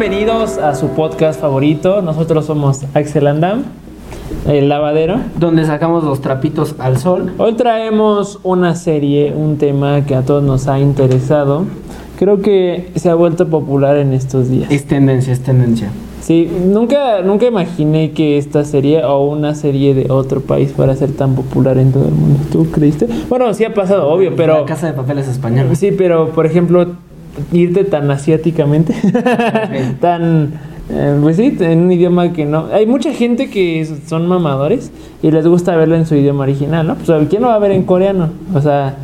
bienvenidos a su podcast favorito. Nosotros somos Axel Andam, el lavadero. Donde sacamos los trapitos al sol. Hoy traemos una serie, un tema que a todos nos ha interesado. Creo que se ha vuelto popular en estos días. Es tendencia, es tendencia. Sí, nunca, nunca imaginé que esta serie o una serie de otro país fuera a ser tan popular en todo el mundo. ¿Tú creíste? Bueno, sí ha pasado, obvio, pero... La casa de papeles española. Sí, pero por ejemplo, irte tan asiáticamente, tan... eh, pues sí, en un idioma que no... Hay mucha gente que son mamadores y les gusta verlo en su idioma original, ¿no? Pues ¿quién lo va a ver en coreano? O sea...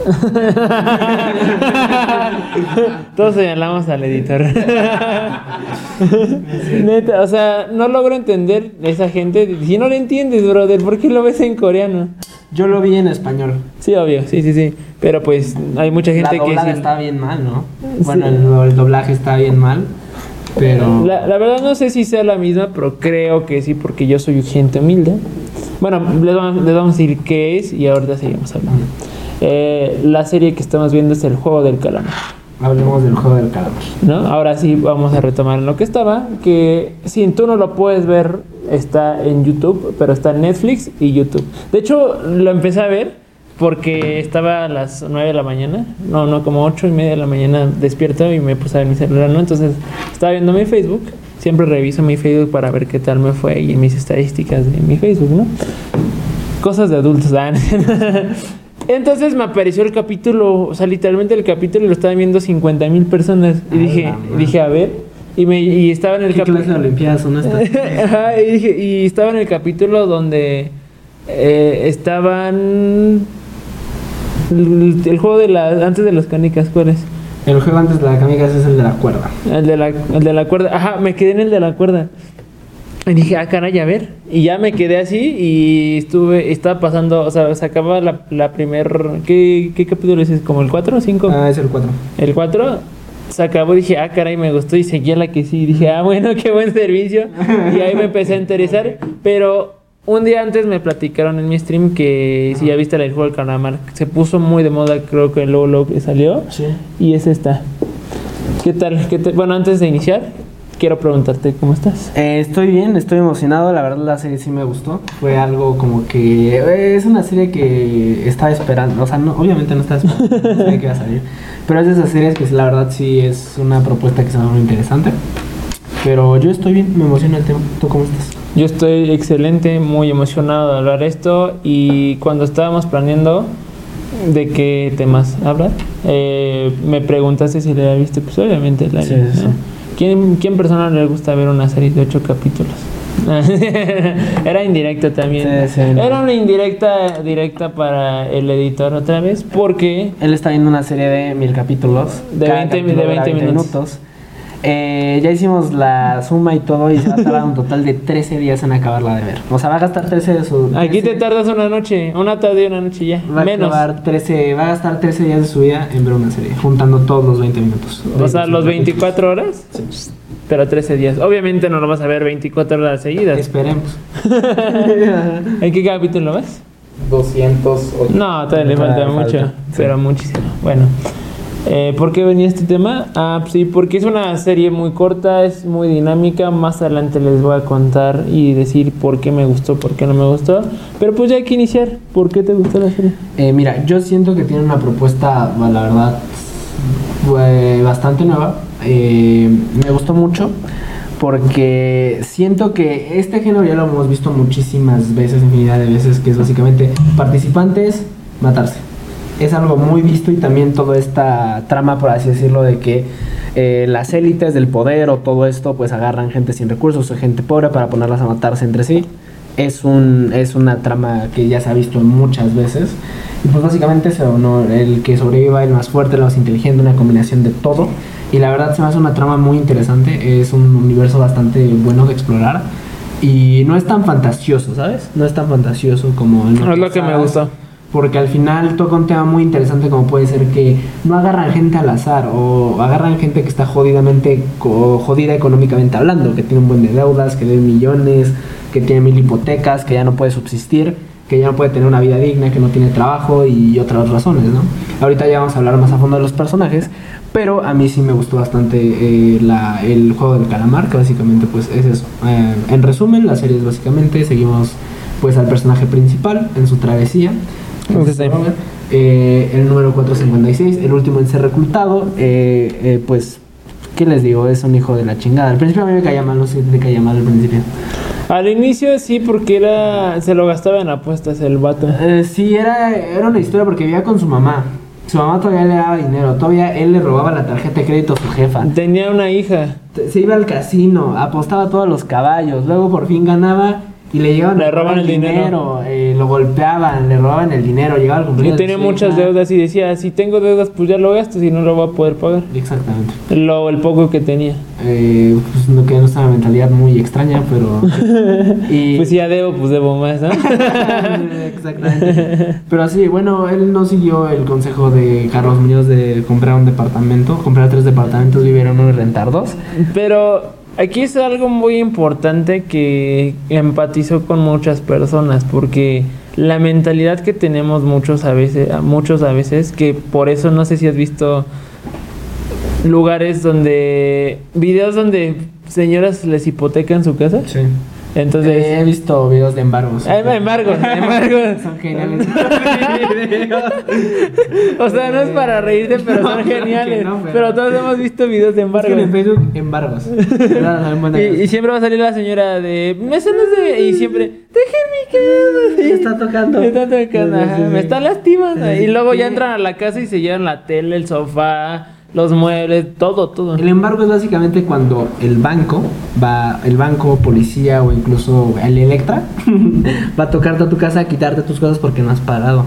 Todos señalamos al editor. Neta, o sea, no logro entender esa gente. Si no lo entiendes, brother, ¿por qué lo ves en coreano? Yo lo vi en español. Sí, obvio, sí, sí, sí. Pero pues hay mucha gente la que doblada sí- está bien mal, ¿no? Sí. Bueno, el, el doblaje está bien mal. Pero. La, la verdad no sé si sea la misma, pero creo que sí, porque yo soy gente humilde. Bueno, les vamos, les vamos a decir qué es y ahorita seguimos hablando. Eh, la serie que estamos viendo es El Juego del Calamar. Hablemos del juego del calamar. ¿no? Ahora sí vamos a retomar en lo que estaba, que si tú no lo puedes ver, está en YouTube, pero está en Netflix y YouTube. De hecho, lo empecé a ver porque estaba a las 9 de la mañana, no, no, como 8 y media de la mañana despierto y me puse a ver mi celular, ¿no? Entonces estaba viendo mi Facebook, siempre reviso mi Facebook para ver qué tal me fue y mis estadísticas de mi Facebook, ¿no? Cosas de adultos, ¿ah? Entonces me apareció el capítulo, o sea, literalmente el capítulo lo estaban viendo 50 mil personas. Y dije, dije, a ver. Y, me, y estaba en el ¿Qué clase de capítulo. Olimpiadas estas? Ajá, y, dije, y estaba en el capítulo donde eh, estaban. El, el juego de la. Antes de las canicas, ¿cuál es? El juego antes de la canica es el de la cuerda. El de, la, el de la cuerda. Ajá, me quedé en el de la cuerda. Y dije, ah, caray, a ver. Y ya me quedé así y estuve, estaba pasando, o sea, se acaba la, la primer... ¿qué, ¿Qué capítulo es? ¿Como el 4 o 5? Ah, es el 4. El 4 se acabó y dije, ah, caray, me gustó y seguía la que sí. Dije, ah, bueno, qué buen servicio. Y ahí me empecé a interesar. Pero un día antes me platicaron en mi stream que si ya viste la del juego del calamar, se puso muy de moda, creo que luego, luego que salió. Sí. Y es esta. ¿Qué tal? ¿Qué te- Bueno, antes de iniciar, quiero preguntarte cómo estás. Eh, estoy bien, estoy emocionado. La verdad, la serie sí me gustó. Fue algo como que. eh, es una serie que estaba esperando. O sea, no, obviamente no estaba esperando. no sabía que iba a salir. Pero es de esas series que la verdad sí es una propuesta que se muy interesante. Pero yo estoy bien, me emociona el tema. ¿Tú cómo estás? Yo estoy excelente, muy emocionado de hablar esto y cuando estábamos planeando de qué temas hablar, eh, me preguntaste si la viste, pues obviamente la vi, Sí, sí, sí. ¿Quién, ¿Quién persona le gusta ver una serie de ocho capítulos? Era indirecto también. Sí, sí, no. Era una indirecta directa para el editor otra vez porque Él está viendo una serie de mil capítulos. De Cada 20 capítulo de dura 20 minutos. Eh, ya hicimos la suma y todo y se va a tardar un total de 13 días en acabarla de ver. O sea, va a gastar 13 de su... aquí te 13 tardas una noche, una tarde y una noche ya, Va a, menos. acabar 13, va a gastar 13 días de su vida en ver una serie, juntando todos los 20 minutos. O sea, los 24 24 horas, Sí. pero 13 días. Obviamente no lo vas a ver 24 horas seguidas. Esperemos. ¿En qué capítulo vas? 208. No, todavía le falta mucho, falta, pero muchísimo. Bueno, eh, ¿por qué venía este tema? Ah, pues sí, porque es una serie muy corta, es muy dinámica. Más adelante les voy a contar y decir por qué me gustó, por qué no me gustó. Pero pues ya hay que iniciar. ¿Por qué te gustó la serie? Eh, mira, yo siento que tiene una propuesta, la verdad, bastante nueva. Eh, me gustó mucho porque siento que este género ya lo hemos visto muchísimas veces, infinidad de veces, que es básicamente participantes, matarse. Es algo muy visto y también toda esta trama, por así decirlo, de que eh, las élites del poder o todo esto, pues agarran gente sin recursos o gente pobre para ponerlas a matarse entre sí. Es, un, es una trama que ya se ha visto muchas veces. Y pues básicamente eso, ¿no? El que sobreviva, el más fuerte, el más inteligente, una combinación de todo. Y la verdad se me hace una trama muy interesante. Es un universo bastante bueno de explorar. Y no es tan fantasioso, ¿sabes? No es tan fantasioso como en Es lo otras que me gustó. Porque al final toca un tema muy interesante como puede ser que no agarran gente al azar o agarran gente que está jodidamente, jodida económicamente hablando, que tiene un buen de deudas, que debe millones, que tiene mil hipotecas, que ya no puede subsistir, que ya no puede tener una vida digna, que no tiene trabajo y otras razones, ¿no? Ahorita ya vamos a hablar más a fondo de los personajes, Pero a mí sí me gustó bastante eh, el juego del calamar, que básicamente pues es. Eh, en resumen, la serie es básicamente, seguimos pues al personaje principal en su travesía. Eh, el número 456, el último en ser reclutado, eh, eh, pues, ¿qué les digo? Es un hijo de la chingada. Al principio a mí me caía mal, no sé si te caía mal al principio. Al inicio sí, porque era se lo gastaba en apuestas el vato. Eh, sí, era, era una historia porque vivía con su mamá. Su mamá todavía le daba dinero, todavía él le robaba la tarjeta de crédito a su jefa. Tenía una hija. Se iba al casino, apostaba todos los caballos, luego por fin ganaba y le llegaban Le a roban el dinero. eh, lo golpeaban, le robaban el dinero, llegaba al cumpleaños. de tenía muchas deudas y decía, si tengo deudas, pues ya lo gasto, si no lo voy a poder pagar. Exactamente. Lo, el poco que tenía. Eh, pues no que no una mentalidad muy extraña, pero. y, Pues si ya debo, pues debo más, ¿no? Exactamente. Pero sí, bueno, él no siguió el consejo de Carlos Muñoz de comprar un departamento, comprar tres departamentos, vivir en uno y rentar dos. Pero aquí es algo muy importante que empatizó con muchas personas porque la mentalidad que tenemos muchos a veces, muchos a veces, que por eso no sé si has visto lugares donde videos donde señoras les hipotecan su casa. Sí. Entonces, he visto videos de embargos. Embargos, embargos. Son geniales. o sea, no es para reírte, pero son No, que geniales. no, pero- pero... todos hemos visto videos de Busquen en embargos. Facebook embargos. Y, y siempre va a salir la señora de me sanas de y siempre mi casa Me está tocando. me está tocando ajá, me está lastimando y luego ya entran a la casa y se llevan la tele el sofá los muebles todo todo El embargo es básicamente cuando el banco va, el banco, policía o incluso el Electra va a tocarte a tu casa a quitarte tus cosas porque no has pagado.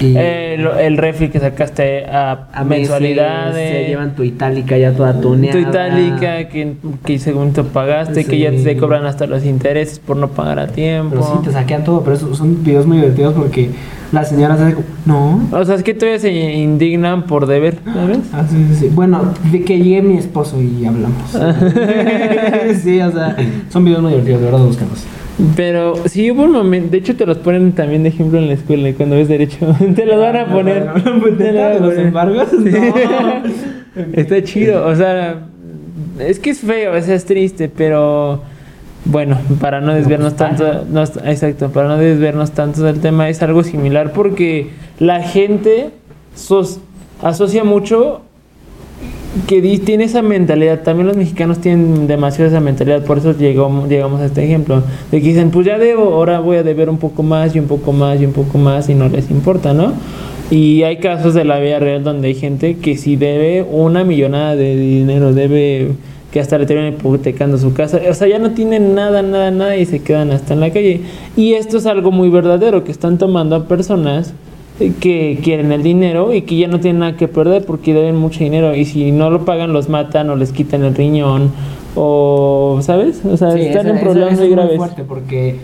Y el, el refri que sacaste a, mensualidades se llevan tu itálica ya toda tuneada. tu itálica que, que según tú pagaste que ya te cobran hasta los intereses por no pagar a tiempo Pero sí, te saquean todo, pero eso- son videos muy divertidos porque las señoras hacen no. o sea es que todavía se indignan por deber ¿sabes? Ah, sí, sí, sí. Bueno, de que llegue mi esposo y hablamos. sí, o sea, son videos muy divertidos, de verdad, búscalos. Pero sí hubo un momento, de hecho te los ponen también de ejemplo en la escuela cuando ves derecho, te los van a poner. Te lo van a ¿De los poner. embargos? Está chido, o sea, es que es feo, o sea, es triste, pero bueno, para no desviarnos tanto, no, exacto, para no desviarnos tanto del tema es algo similar porque la gente sos- asocia mucho que tiene esa mentalidad, también los mexicanos tienen demasiado esa mentalidad, por eso llegó, llegamos a este ejemplo, de que dicen, pues ya debo, ahora voy a deber un poco más y un poco más y un poco más y no les importa, ¿no? Y hay casos de la vida real donde hay gente que si debe una millonada de dinero, debe que hasta le terminan hipotecando su casa, o sea, ya no tienen nada, nada, nada y se quedan hasta en la calle. Y esto es algo muy verdadero, que están tomando a personas que quieren el dinero y que ya no tienen nada que perder porque deben mucho dinero y si no lo pagan los matan o les quitan el riñón o sabes o sea Sí, están en problemas muy es graves fuerte porque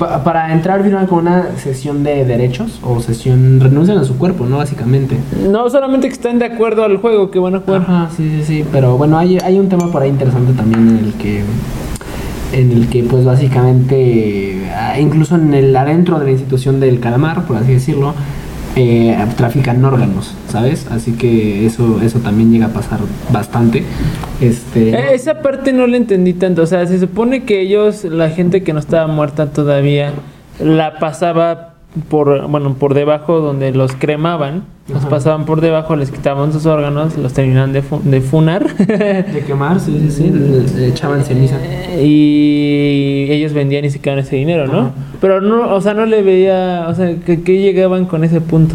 pa- para entrar vieron con una sesión de derechos o sesión renuncian a su cuerpo, ¿no? Básicamente. no solamente que están de acuerdo al juego que van a jugar Ajá, sí, sí, sí, pero bueno, hay, hay un tema por ahí interesante también en el que en el que pues básicamente ah, incluso en el adentro de la institución del calamar, por así decirlo, eh, trafican órganos, ¿sabes? Así que eso eso también llega a pasar bastante. Este Eh, esa parte no la entendí tanto o sea se supone que ellos la gente que no estaba muerta todavía la pasaba por bueno por debajo donde los cremaban los Ajá. pasaban por debajo les quitaban sus órganos los terminaban de, fu- de funar de quemar, sí, sí, sí, le- echaban ceniza. y ellos vendían y se quedaban ese dinero, ¿no? Ajá. Pero no, o sea, no le veía, o sea, que, que llegaban con ese punto.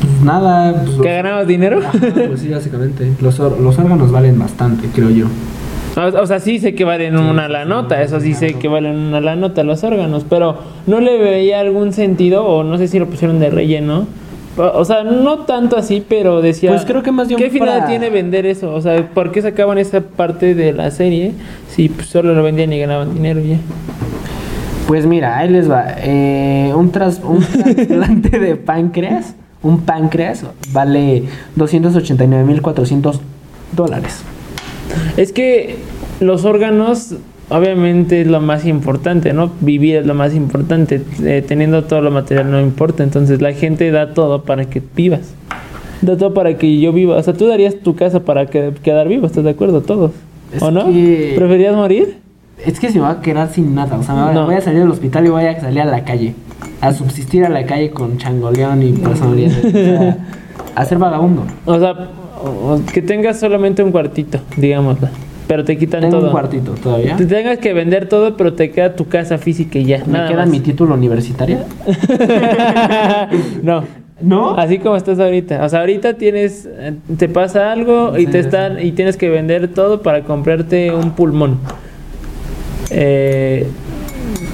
Pues nada, pues, ¿Que ganabas dinero? Ajá, pues sí, básicamente. Los, los órganos valen bastante, creo yo. O, o sea, sí sé que valen una la nota, eso sí sé que valen una la nota los órganos, pero no le veía algún sentido, o no sé si lo pusieron de relleno. O sea, no tanto así, pero decía. Pues creo que más bien ¿Qué final para- tiene vender eso? O sea, ¿por qué sacaban esa parte de la serie si pues, solo lo vendían y ganaban dinero ya? Pues mira, ahí les va. Eh, un, tras- un trasplante de páncreas, un páncreas, vale 289.400 dólares. Es que los órganos, obviamente, es lo más importante, ¿no? Vivir es lo más importante. Eh, teniendo todo lo material no importa. Entonces la gente da todo para que vivas. Da todo para que yo viva. O sea, tú darías tu casa para que- quedar vivo, ¿estás de acuerdo? Todos. Es ¿O no? que- ¿Preferías morir? Es que se va a quedar sin nada. O sea, No. voy a salir del hospital y voy a salir a la calle. A subsistir a la calle con changoleón y personalidad. o sea, a ser vagabundo. O sea, o- que tengas solamente un cuartito, digámoslo. Pero te quitan Tengo todo. un cuartito todavía. Te tengas que vender todo, pero te queda tu casa física y ya. ¿Me nada queda más. mi título universitario? no. ¿No? Así como estás ahorita. O sea, ahorita tienes, eh, te pasa algo y te sí. están y tienes que vender todo para comprarte un pulmón. Eh,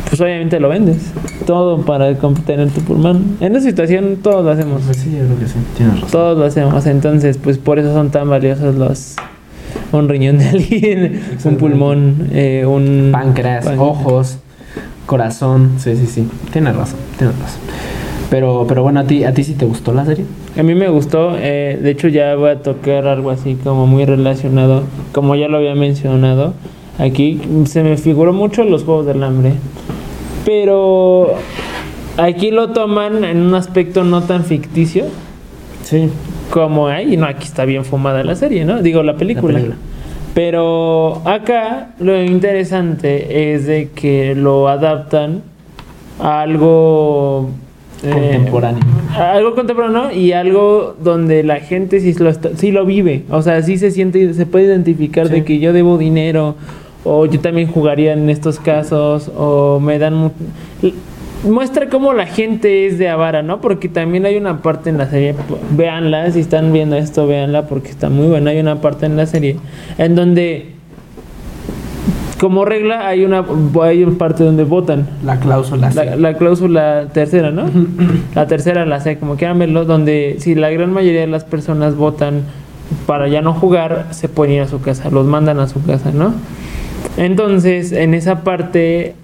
pues obviamente lo vendes. Todo para comp- tener tu pulmón. En esa situación todos lo hacemos. Pues sí, yo creo que sí. Tienes razón. Todos lo hacemos. Entonces, pues por eso son tan valiosos los un riñón de alguien, un pulmón, eh, un Páncreas, Páncreas. ojos, corazón. Sí, sí, sí. Tienes razón. Tienes razón. Pero, pero bueno, ¿a ti, ¿a ti sí te gustó la serie? A mí me gustó, eh, de hecho ya voy a tocar algo así como muy relacionado, como ya lo había mencionado, aquí se me figuró mucho los Juegos del Hambre, pero aquí lo toman en un aspecto no tan ficticio Sí. como ahí, no, aquí está bien fumada la serie, ¿no? Digo, la película. película. Pero acá lo interesante es de que lo adaptan a algo eh, Contemporáneo. algo contemporáneo y algo donde la gente sí lo, está- sí lo vive. O sea, sí se siente, se puede identificar Sí. de que yo debo dinero, o yo también jugaría en estos casos, o me dan. mu- Muestra cómo la gente es de avara, ¿no? Porque también hay una parte en la serie, véanla, si están viendo esto, véanla porque está muy buena. Hay una parte en la serie en donde, como regla, hay una, hay una parte donde votan. La cláusula. La, la cláusula tercera, ¿no? la tercera, la sé, como quieran verlo, donde si la gran mayoría de las personas votan para ya no jugar, se pueden ir a su casa, los mandan a su casa, ¿no? Entonces, en esa parte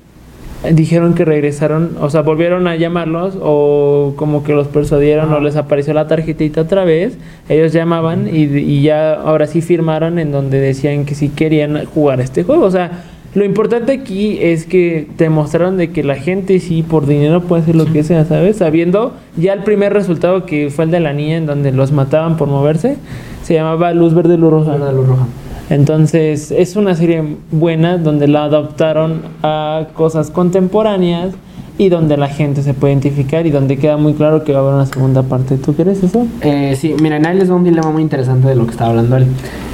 dijeron que regresaron, o sea, volvieron a llamarlos o como que los persuadieron o les apareció la tarjetita otra vez, ellos llamaban y, y ya ahora sí firmaron en donde decían que sí querían jugar este juego, o sea, lo importante aquí es que te mostraron de que la gente sí por dinero puede hacer lo que sea, ¿sabes? Sabiendo ya el primer resultado que fue el de la niña en donde los mataban por moverse, se llamaba Luz Verde Luz Roja. Luz roja. Entonces es una serie buena donde la adaptaron a cosas contemporáneas y donde la gente se puede identificar y donde queda muy claro que va a haber una segunda parte. ¿Tú crees eso? Eh, sí, miren, ahí les va un dilema muy interesante de lo que estaba hablando él.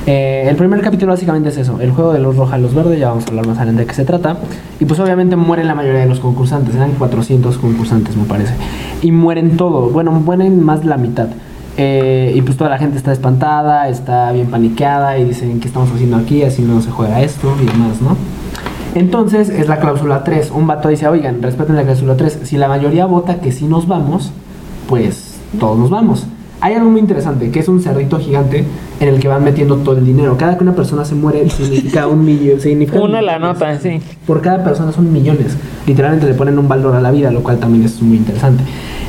Eh, el primer capítulo básicamente es eso, el juego de luz roja, luz verde, ya vamos a hablar más adelante de qué se trata. Y pues obviamente mueren la mayoría de los concursantes, eran 400 concursantes me parece. Y mueren todos, bueno, mueren más la mitad. Eh, y pues toda la gente está espantada, está bien paniqueada y dicen, ¿qué estamos haciendo aquí? Así no se juega esto y demás, ¿no? Entonces es la cláusula 3. Un vato dice, oigan, respeten la cláusula 3. Si la mayoría vota que sí nos vamos, pues todos nos vamos. Hay algo muy interesante, que es un cerdito gigante en el que van metiendo todo el dinero. Cada que una persona se muere significa un millón. Significa Una la nota, sí. Por cada persona son millones. Literalmente le ponen un valor a la vida, lo cual también es muy interesante.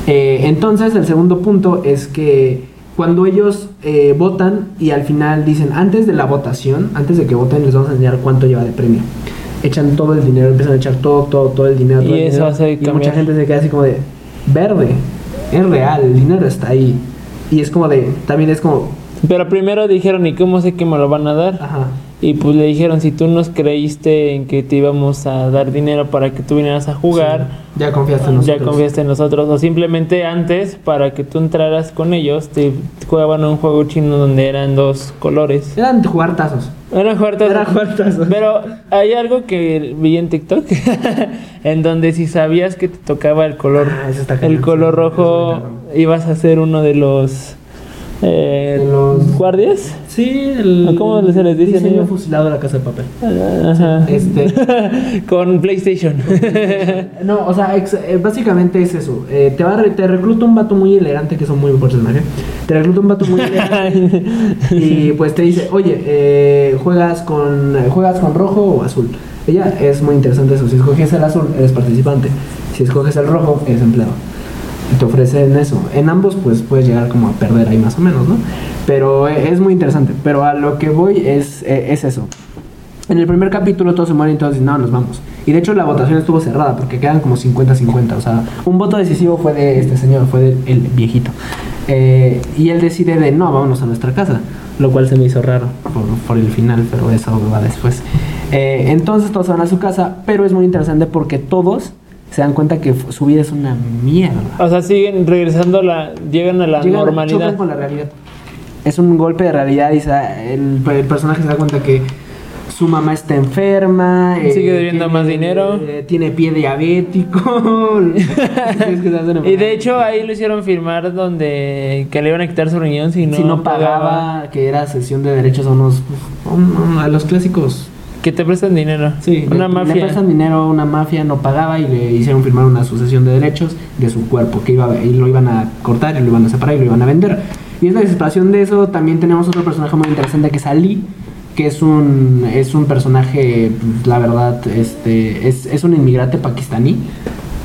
Eh, entonces, el segundo punto es que cuando ellos eh, votan y al final dicen, antes de la votación, antes de que voten, les vamos a enseñar cuánto lleva de premio. Echan todo el dinero, empiezan a echar todo, todo, todo el dinero. todo Y el eso dinero, hace y mucha gente se queda así como de, verde, es real, el dinero está ahí. Y es como de, también es como, Pero primero dijeron, ¿y cómo sé que me lo van a dar? ajá, Y pues le dijeron, si tú nos creíste en que te íbamos a dar dinero para que tú vinieras a jugar, sí, ya confiaste en nosotros. ya confiaste en nosotros. O simplemente antes, para que tú entraras con ellos, te jugaban un juego chino donde eran dos colores. Eran jugar tazos. Eran jugartas. Eran jugartazos. Pero hay algo que vi en TikTok, en donde si sabías que te tocaba el color, Ah, eso está el color rojo, ibas a ser uno de los, eh, De los- guardias. Sí, el. ¿Cómo se les dice diseño ellos? fusilado de la casa de papel. Ajá. Este. Con PlayStation. No, o sea, ex- eh, básicamente es eso. Eh, te, va te recluta un vato muy elegante, que son muy de magia. Te recluta un vato muy elegante. y pues te dice, oye, eh, ¿juegas, con, ¿juegas con rojo o azul? Ella es muy interesante eso. Si escoges el azul, eres participante. Si escoges el rojo, eres empleado. Te ofrecen eso. En ambos, pues puedes llegar como a perder ahí más o menos, ¿no? Pero eh, es muy interesante. Pero a lo que voy es, eh, es eso. En el primer capítulo todos se mueren y todos dicen, no, nos vamos. Y de hecho la votación estuvo cerrada porque quedan como 50-50. O sea, un voto decisivo fue de este señor, fue del el viejito. Eh, y él decide de no, vámonos a nuestra casa, lo cual se me hizo raro por, por el final, pero eso va después. Eh, entonces todos van a su casa, pero es muy interesante porque todos se dan cuenta que su vida es una mierda. O sea, siguen regresando a la. Llegan a la Llegan- normalidad. con la realidad. Es un golpe de realidad y se- el, el personaje se da cuenta que su mamá está enferma. eh, Sigue debiendo más dinero. eh, tiene pie diabético. Y de hecho ahí lo hicieron filmar donde que le iban a quitar su riñón si no, si no pagaba, que era sesión de derechos a unos pues, a los clásicos. Que te prestan dinero. Sí, Una le, mafia. le prestan dinero a una mafia, no pagaba y le hicieron firmar una sucesión de derechos de su cuerpo, que iba y lo iban a cortar y lo iban a separar y lo iban a vender. Y es la desesperación de eso. También tenemos otro personaje muy interesante que es Ali, que es un, es un personaje, pues, la verdad, este, es, es un inmigrante pakistaní,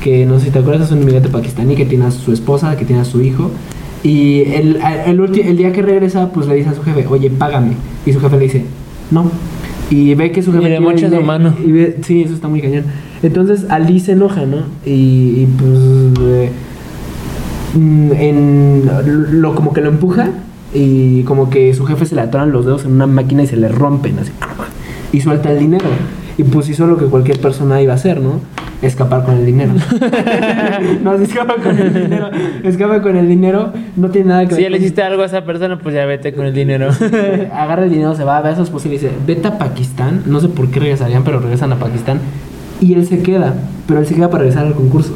que no sé si te acuerdas, es un inmigrante pakistaní que tiene a su esposa, que tiene a su hijo. Y el, el, ulti- el día que regresa, pues le dice a su jefe, oye, págame. Y su jefe le dice, no. Y ve que su Y jefe le tiene mocha su mano. y ve- sí, eso está muy cañón. Entonces Ali se enoja, ¿no? Y, y, pues eh, mm, en lo como que lo empuja y como que su jefe se le atoran los dedos en una máquina y se le rompen así y suelta el dinero. Y pues hizo lo que cualquier persona iba a hacer, ¿no? Escapar con el dinero. no, se escapa con el dinero. Escapa con el dinero. No tiene nada que Si ya ver le hiciste algo a esa persona, pues ya vete con el dinero. agarra el dinero, se va, ve a su esposa y dice, vete a Pakistán, no sé por qué regresarían, pero regresan a Pakistán. Y él se queda, pero él se queda para regresar al concurso.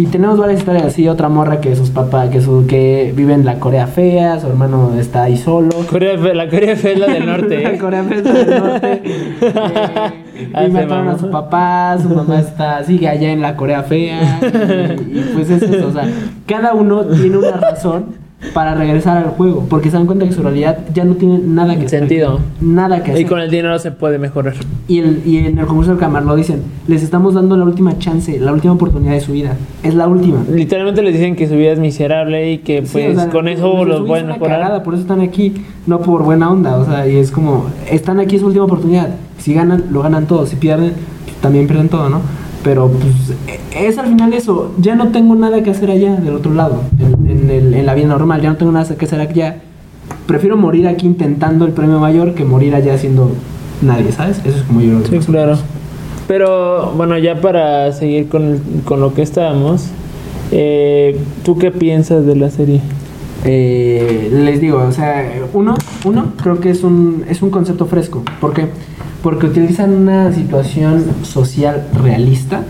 Y tenemos varias historias así, otra morra que sus papás, que, su, que vive en la Corea fea, su hermano está ahí solo. Corea Fe- la Corea Fea es la del norte. La ¿eh? Corea fea del norte. Eh, Ah, y se mataron a su papá, su mamá está, sigue allá en la Corea fea. Y, y pues es eso, o sea, cada uno tiene una razón para regresar al juego, porque se dan cuenta que su realidad ya no tiene nada que hacer. Sentido. Nada que hacer. Y con el dinero se puede mejorar. Y, el- y en el concurso del Camar lo dicen, les estamos dando la última chance, la última oportunidad de su vida. Es la última. Literalmente les dicen que su vida es miserable y que Sí, pues o sea, con eso su los pueden mejorar. cagada, por eso están aquí, no por buena onda, o sea, y es como, están aquí es su última oportunidad. Si ganan, lo ganan todo, si pierden, también pierden todo, ¿no? Pero pues es al final eso, ya no tengo nada que hacer allá del otro lado, en, en el- en la vida normal, ya no tengo nada que hacer allá. Prefiero morir aquí intentando el premio mayor que morir allá siendo nadie, ¿sabes? Eso es como yo lo Sí, veo. claro. Pero bueno, ya para seguir con, con lo que estábamos, eh, ¿tú qué piensas de la serie? Eh, les digo, o sea, uno, uno creo que es un, es un concepto fresco. ¿Por qué? Porque utilizan una situación social realista.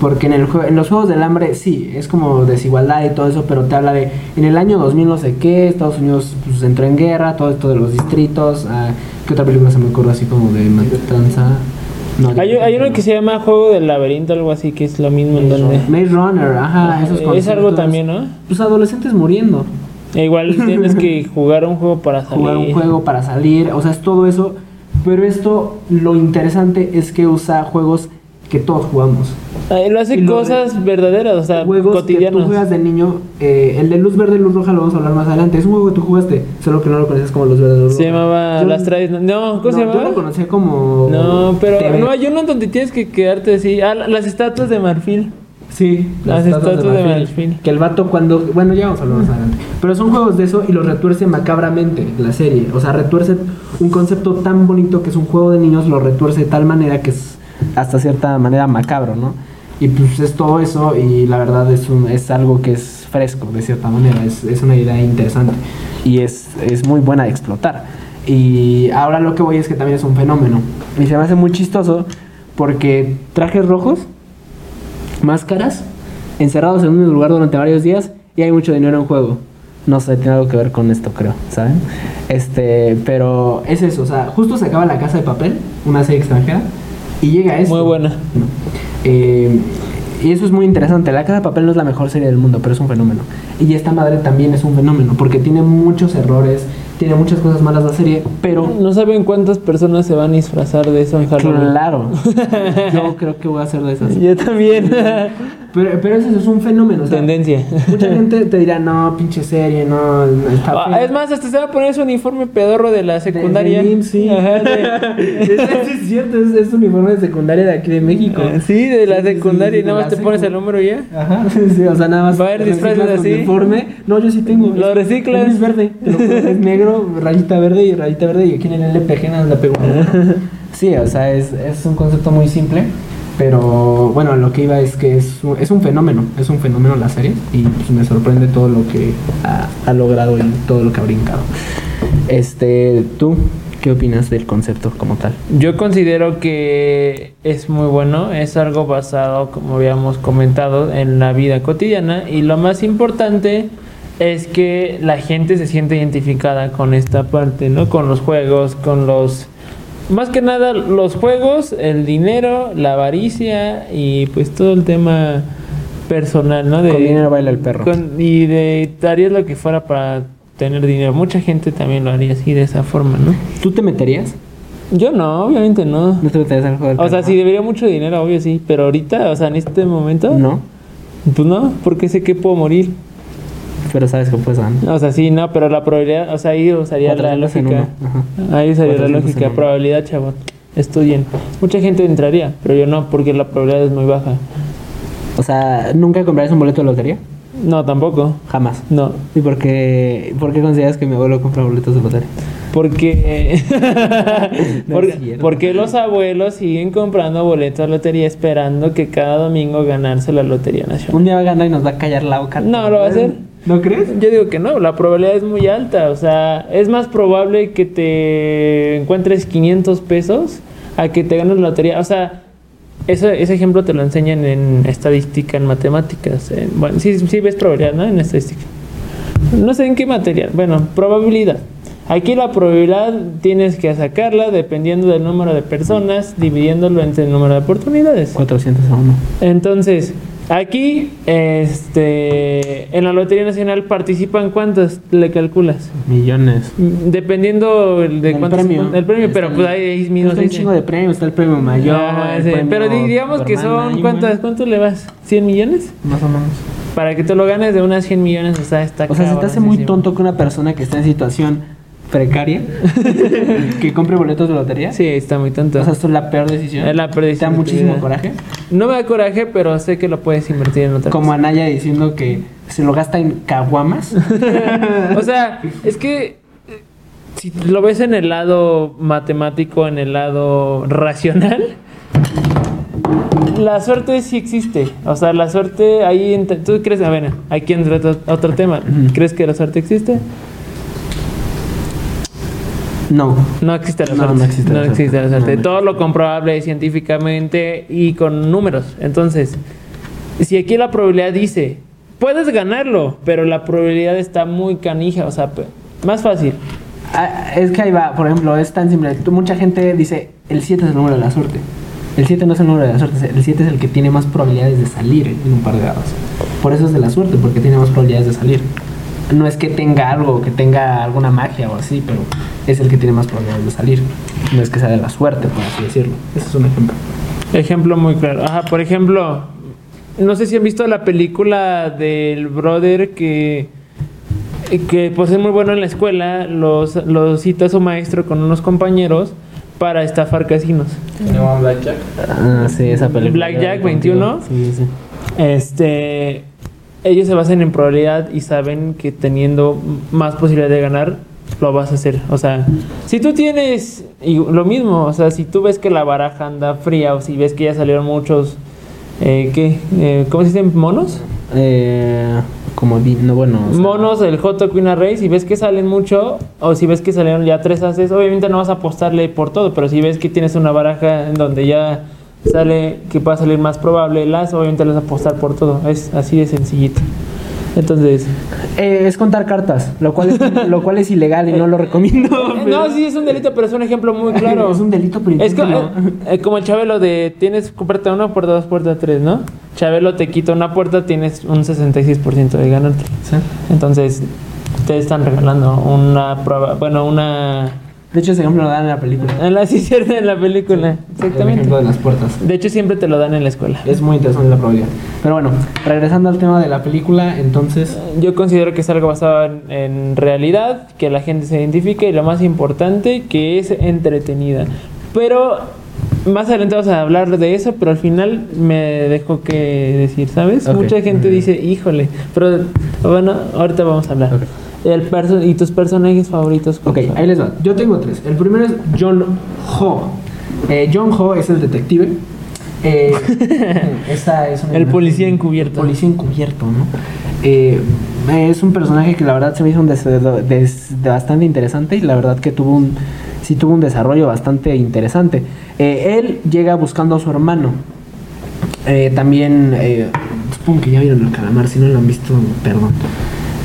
Porque en, el en los Juegos del Hambre sí, es como desigualdad y todo eso, pero te habla de en el año 2000 no sé qué, Estados Unidos pues, entró en guerra, todo esto de los distritos. ah, ¿Qué otra película se me ocurre así como de matanza? No, Hay, hay uno que se llama Juego del Laberinto, algo así, que es lo mismo en donde... Maze Runner, ajá, esos es algo también, ¿no? Pues adolescentes muriendo. E Igual tienes que jugar un juego para salir. jugar un juego para salir, o sea, es todo eso. Pero esto, lo interesante es que usa juegos que todos jugamos. Ay, lo hace cosas verdaderas, o sea, juegos que tú juegas de niño, eh, el de luz verde y luz roja lo vamos a hablar más adelante. Es un juego que tú jugaste, solo que no lo conoces como luz verde y luz Se roja. llamaba Yo- Las Tradiciones. No, ¿cómo se no, Yo llamaba? lo conocía como. No, pero TV. no, hay uno donde tienes que quedarte así. Ah, la- las estatuas de marfil. Sí, Las estatuas de marfil. Que el vato cuando. Bueno, ya vamos a hablar más adelante. Pero son juegos de eso y los retuerce macabramente la serie. O sea, retuerce un concepto tan bonito que es un juego de niños, lo retuerce de tal manera que es hasta cierta manera macabro, ¿no? Y pues es todo eso y la verdad es, un, es algo que es fresco de cierta manera. Es, es una idea interesante y es, es muy buena de explotar. Y ahora lo que voy es que también es un fenómeno. Y se me hace muy chistoso porque trajes rojos máscaras, encerrados en un lugar durante varios días y hay mucho dinero en juego. No sé, tiene algo que ver con esto, creo, ¿saben? Este, pero es eso, o sea, justo se acaba La Casa de Papel, una serie extranjera, y llega esto. Muy buena. ¿no? Eh, y eso es muy interesante. La Casa de Papel no es la mejor serie del mundo, pero es un fenómeno. Y esta madre también es un fenómeno, porque tiene muchos errores, tiene muchas cosas malas la serie, pero No saben cuántas personas se van a disfrazar de eso en Halloween. claro, yo creo que voy a hacer de esas. Yo también. Pero, pero eso es un fenómeno. o sea, Tendencia. Mucha gente te dirá, no, pinche serie, no, está Ah, fea". es más, hasta se va a poner su uniforme pedorro de la De- secundaria. de IMSS, sí. Ajá, de- es, cierto, es, es uniforme de secundaria de aquí de México. sí, de la Sí, secundaria sí, y nada de más te pones el número y ya. Ajá, sí, o sea, nada más. Va a haber disfraces así. Uniforme. No, yo sí tengo. Lo reciclas. Es verde, te lo es negro, rayita verde y rayita verde. Y aquí en el LPG nada la pego. Sí, o sea, es, es un concepto muy simple. Pero bueno, lo que iba es que es un, es un fenómeno, es un fenómeno la serie y pues, me sorprende todo lo que ha, ha logrado y todo lo que ha brincado. Este, ¿tú qué opinas del concepto como tal? Yo considero que es muy bueno, es algo basado, como habíamos comentado, en la vida cotidiana y lo más importante es que la gente se siente identificada con esta parte, ¿no? Con los juegos, con los... Más que nada los juegos, el dinero, la avaricia y pues todo el tema personal, ¿no? Con dinero baila el perro. con- y de harías lo que fuera para tener dinero. Mucha gente también lo haría así, de esa forma, ¿no? ¿Tú te meterías? Yo no, obviamente no. ¿No te meterías al juego del O sea, si debería mucho dinero, obvio sí, pero ahorita, o sea, en este momento, No, pues no, porque sé que puedo morir. Pero sabes que puedes ganar. O sea, sí, no, pero la probabilidad, o sea, ahí usaría la 400 en lógica. Ahí usaría la 400 en lógica, probabilidad, chavos. Estudien. Mucha gente entraría, pero yo no, porque la probabilidad es muy baja. O sea, ¿nunca comprarías un boleto de lotería? No, tampoco. Jamás. No, ¿Y por qué, por qué consideras que mi abuelo compra boletos de lotería? porque No porque, porque los abuelos siguen comprando boletos de lotería esperando que cada domingo ganarse la lotería nacional. Un día va a ganar y nos va a callar la boca. No, lo va a hacer. ¿No crees? Yo digo que no, la probabilidad es muy alta. O sea, es más probable que te encuentres 500 pesos a que te ganes la lotería. O sea, eso, ese ejemplo te lo enseñan en estadística, en matemáticas. en- bueno, sí, sí ves probabilidad, ¿no? En estadística. No sé en qué material. Bueno, probabilidad. Aquí la probabilidad tienes que sacarla dependiendo del número de personas, dividiéndolo entre el número de oportunidades. 400 a 1. Entonces, aquí, este, en la Lotería Nacional participan cuántos le calculas? Millones. Dependiendo de cuántos premio. el premio, pero Está pues el- ahí ahí mismo Está se un chingo de premios. Está el premio mayor. Ah, el premio Pero di- digamos que hermana, son cuántas, bueno, ¿cuánto le vas? ¿100 millones? Más o menos. Para que te lo ganes de unas 100 millones está esta O sea, se te hace muy tonto que una persona que está en situación precaria que compre boletos de lotería. Sí, está muy tonto. O sea, esto es la peor decisión. Es la peor ¿Te da decisión de tu muchísimo vida. coraje? no me da coraje, pero sé que lo puedes invertir en otra Como cosa. Anaya diciendo que se lo gasta en caguamas. O sea, es que eh, si lo ves en el lado matemático, en el lado racional, la suerte sí existe. O sea, la suerte ahí. ¿Tú crees? A ver, aquí entra otro, otro tema. ¿Crees que la suerte existe? No. No existe la No, suerte. no existe la suerte. existe la suerte. No, no Todo lo comprobable científicamente y con números. Entonces, si aquí la probabilidad dice, puedes ganarlo, pero la probabilidad está muy canija. O sea, más fácil. Ah, es que ahí va, por ejemplo, es tan simple. Mucha gente dice, el 7 es el número de la suerte. El 7 no es el número de la suerte, el 7 es el que tiene más probabilidades de salir en un par de dados. Por eso es de la suerte, porque tiene más probabilidades de salir. No es que tenga algo, que tenga alguna magia o así, pero es el que tiene más probabilidades de salir. No es que sea de la suerte, por así decirlo. Ese es un ejemplo. Ejemplo muy claro. Ajá, por ejemplo, no sé si han visto la película del brother que, que pues es muy bueno en la escuela, los, los cita a su maestro con unos compañeros para estafar casinos. ¿No Blackjack? Ah, sí, esa película. Blackjack 21. Sí, sí. Este, ellos se basan en probabilidad y saben que teniendo más posibilidad de ganar, lo vas a hacer. O sea, si tú tienes y lo mismo, o sea, si tú ves que la baraja anda fría o si ves que ya salieron muchos, eh, ¿qué? Eh, ¿Cómo se dicen? ¿Monos? Eh, como, no, bueno. o sea, Monos, el J Queen Array, si ves que salen mucho o si ves que salieron ya tres haces, obviamente no vas a apostarle por todo, pero si ves que tienes una baraja en donde ya sale que va a salir más probable el as, obviamente a apostar por todo. Es así de sencillito. Entonces, Eh, es contar cartas, lo cual es, lo cual es ilegal y no lo recomiendo. eh, no, sí es un delito, pero es un ejemplo muy claro. Es un delito, pero Es co- inténtalo. eh, eh, como el Chabelo de tienes puerta una, puerta dos, puerta tres, ¿no? Chabelo te quita una puerta, tienes un 66% de ganarte. Sí. Entonces, te están regalando una prueba, bueno, una... De hecho, ese ejemplo lo dan en la película. En la sí, cierto, en la película. El Exactamente. ejemplo de las puertas. De hecho, siempre te lo dan en la escuela. Es muy interesante la probabilidad. Pero bueno, regresando al tema de la película, entonces... Yo considero que es algo basado en, en realidad, que la gente se identifique y lo más importante, que es entretenida. Pero más adelante vamos a hablar de eso, pero al final me dejó que decir, ¿sabes? Mucha gente dice, híjole, pero bueno, ahorita vamos a hablar. El perso- ¿Y tus personajes favoritos? Ok, son? ahí les va. Yo tengo tres. El primero es John Ho. Eh, John Ho es el detective. Eh, esta es una El policía encubierto. Policía encubierto, ¿no? Eh, es un personaje que la verdad se me hizo un des- des- de bastante interesante y la verdad que tuvo un sí tuvo un desarrollo bastante interesante. Eh, él llega buscando a su hermano. También, supongo que ya vieron el calamar, si no lo han visto, perdón.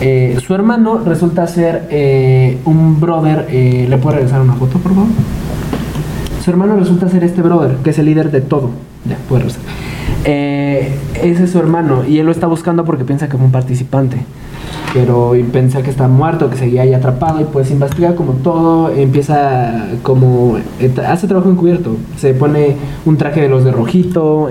Eh, su hermano resulta ser eh, un brother. eh, ¿Le puedo regresar una foto, por favor? Su hermano resulta ser este brother, que es el líder de todo. Ya, puede regresar. Ese es su hermano, y él lo está buscando porque piensa que fue un participante. Pero y que está muerto, que seguía ahí atrapado, y pues investiga como todo, empieza como. hace trabajo encubierto. Se pone un traje de los de rojito,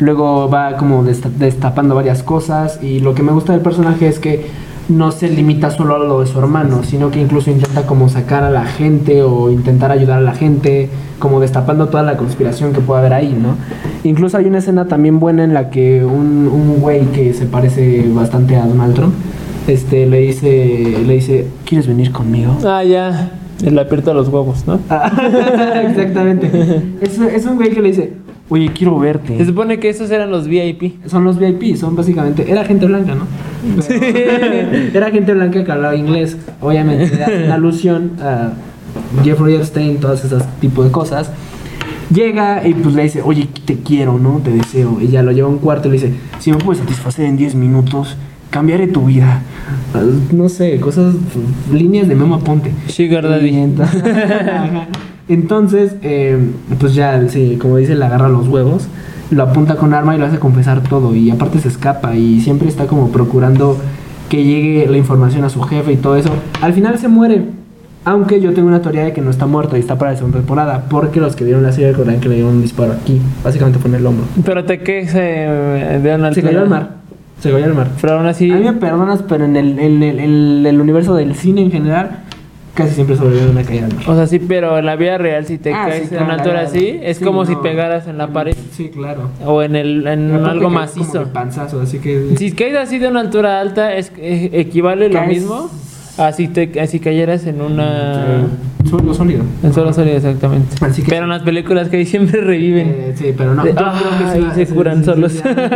luego va como desta- destapando varias cosas, y lo que me gusta del personaje es que no se limita solo a lo de su hermano, sino que incluso intenta como sacar a la gente o intentar ayudar a la gente, como destapando toda la conspiración que puede haber ahí, ¿no? Incluso hay una escena también buena en la que un, un güey que se parece bastante a Donald Trump, este, le dice, le dice, ¿quieres venir conmigo? Ah, ya. Le aprieta los huevos, ¿no? Exactamente. Es, es un güey que le dice, oye, quiero verte. Se supone que esos eran los VIP. Son los VIP, son básicamente. Era gente blanca, ¿no? Pero- era gente blanca que hablaba inglés. Obviamente, una alusión a Jeffrey Epstein, todas esas tipos de cosas. Llega y pues le dice, oye, te quiero, ¿no? Te deseo. Y ya lo lleva a un cuarto y le dice, si me puedes satisfacer en 10 minutos, cambiaré tu vida. No sé, cosas, líneas de Memo Ponte. Sugar Daddy. Entonces, eh, pues ya, sí, como dice, le agarra los huevos, lo apunta con arma y lo hace confesar todo. Y aparte se escapa y siempre está como procurando que llegue la información a su jefe y todo eso. Al final se muere. Aunque yo tengo una teoría de que no está muerto y está para la segunda temporada. Porque los que vieron la serie recordarán que le dieron un disparo aquí. Básicamente fue en el hombro. Pero te que se de una Se cayó al mar. Se cayó al mar. Pero aún así. A mí me perdonas, pero en el, en el, en el universo del cine en general, casi siempre sobrevive una caída al mar. O sea, sí, pero en la vida real, si te Ah, caes sí, en una altura claro. así, es Sí, como si pegaras en la pared Sí, claro. o en, el, en algo macizo. como panzazo, así que. Si caes así de una altura alta, es, eh, equivale lo mismo a si, te, a si cayeras en una. Suelo sólido. En suelo sólido, exactamente. Así que- Pero en las películas que ahí siempre reviven. Eh, sí, pero no. Creo que va- se curan solos.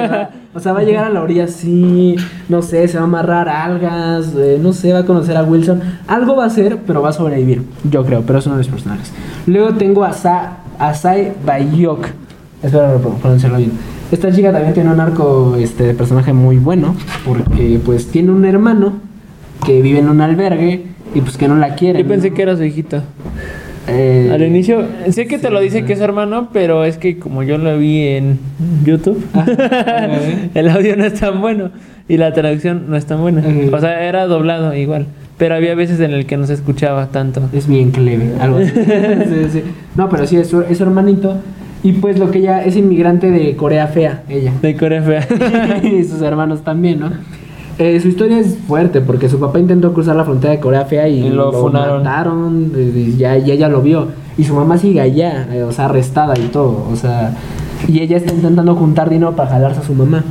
o sea, va a llegar a la orilla así, no sé, se va a amarrar a algas, eh, no sé, va a conocer a Wilson. Algo va a hacer, pero va a sobrevivir. Yo creo, pero es uno de mis personajes. Luego tengo a Sa Asai Bayok. Espero pro- pronunciarlo bien. Esta chica también tiene un arco este, de personaje muy bueno, porque pues tiene un hermano que vive en un albergue y pues que no la quiere. Yo pensé que era su hijito. Eh, Al inicio, sé que te lo dice que es su hermano, pero es que como yo lo vi en YouTube, el audio no es tan bueno y la traducción no es tan buena. O sea, era doblado igual, pero había veces en el que no se escuchaba tanto. Es bien cleve, algo así. Sí, sí. No, pero sí, es su, es su hermanito. Y pues lo que ella es inmigrante de Corea Fea, ella. De Corea Fea. y sus hermanos también, ¿no? Eh, su historia es fuerte porque su papá intentó cruzar la frontera de Corea Fea y, Y lo mataron eh, y ya, y ella lo vio. Y su mamá sigue allá, eh, o sea, arrestada y todo. O sea, y ella está intentando juntar dinero para jalarse a su mamá.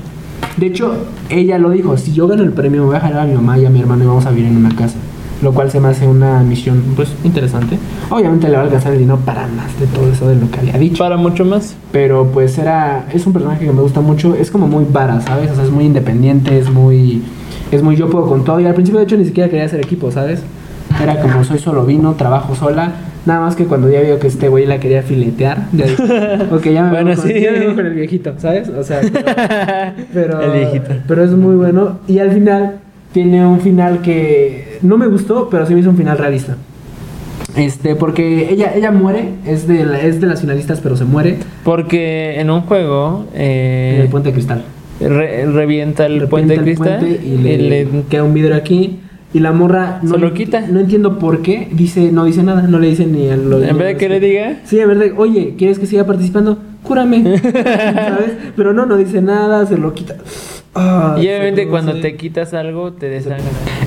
De hecho, ella lo dijo, si yo gano el premio me voy a jalar a mi mamá y a mi hermano y vamos a vivir en una casa. Lo cual se me hace una misión, pues, interesante. Obviamente le va a alcanzar el dinero para más de todo eso de lo que había dicho. Para mucho más. Pero pues era. Es un personaje que me gusta mucho. Es como muy vara, ¿sabes? O sea, es muy independiente, es muy. Es muy yo puedo con todo. Y al principio, de hecho, ni siquiera quería hacer equipo, ¿sabes? Era como soy solo vino, trabajo sola. Nada más que cuando ya vio que este güey la quería filetear. Ya dije, ok, ya me Bueno, veo con, sí. ya me con el viejito, ¿sabes? O sea, pero, pero, El viejito. pero es muy bueno. Y al final, tiene un final que no me gustó, pero sí me hizo un final realista. Este, porque ella, ella muere, es de, la- es de las finalistas, pero se muere Porque en un juego eh, en el puente de cristal. re- revienta el Revienta puente de el cristal puente y le, y le- queda un vidrio aquí. Y la morra no Se lo quita. No entiendo por qué. Dice, no dice nada, no le dice ni a lo en vez de que le diga, Sí, en verdad, oye, ¿quieres que siga participando? cúrame, ¿sabes? Pero no, no dice nada, se lo quita. Ah, Y obviamente cuando te quitas algo, te desangra.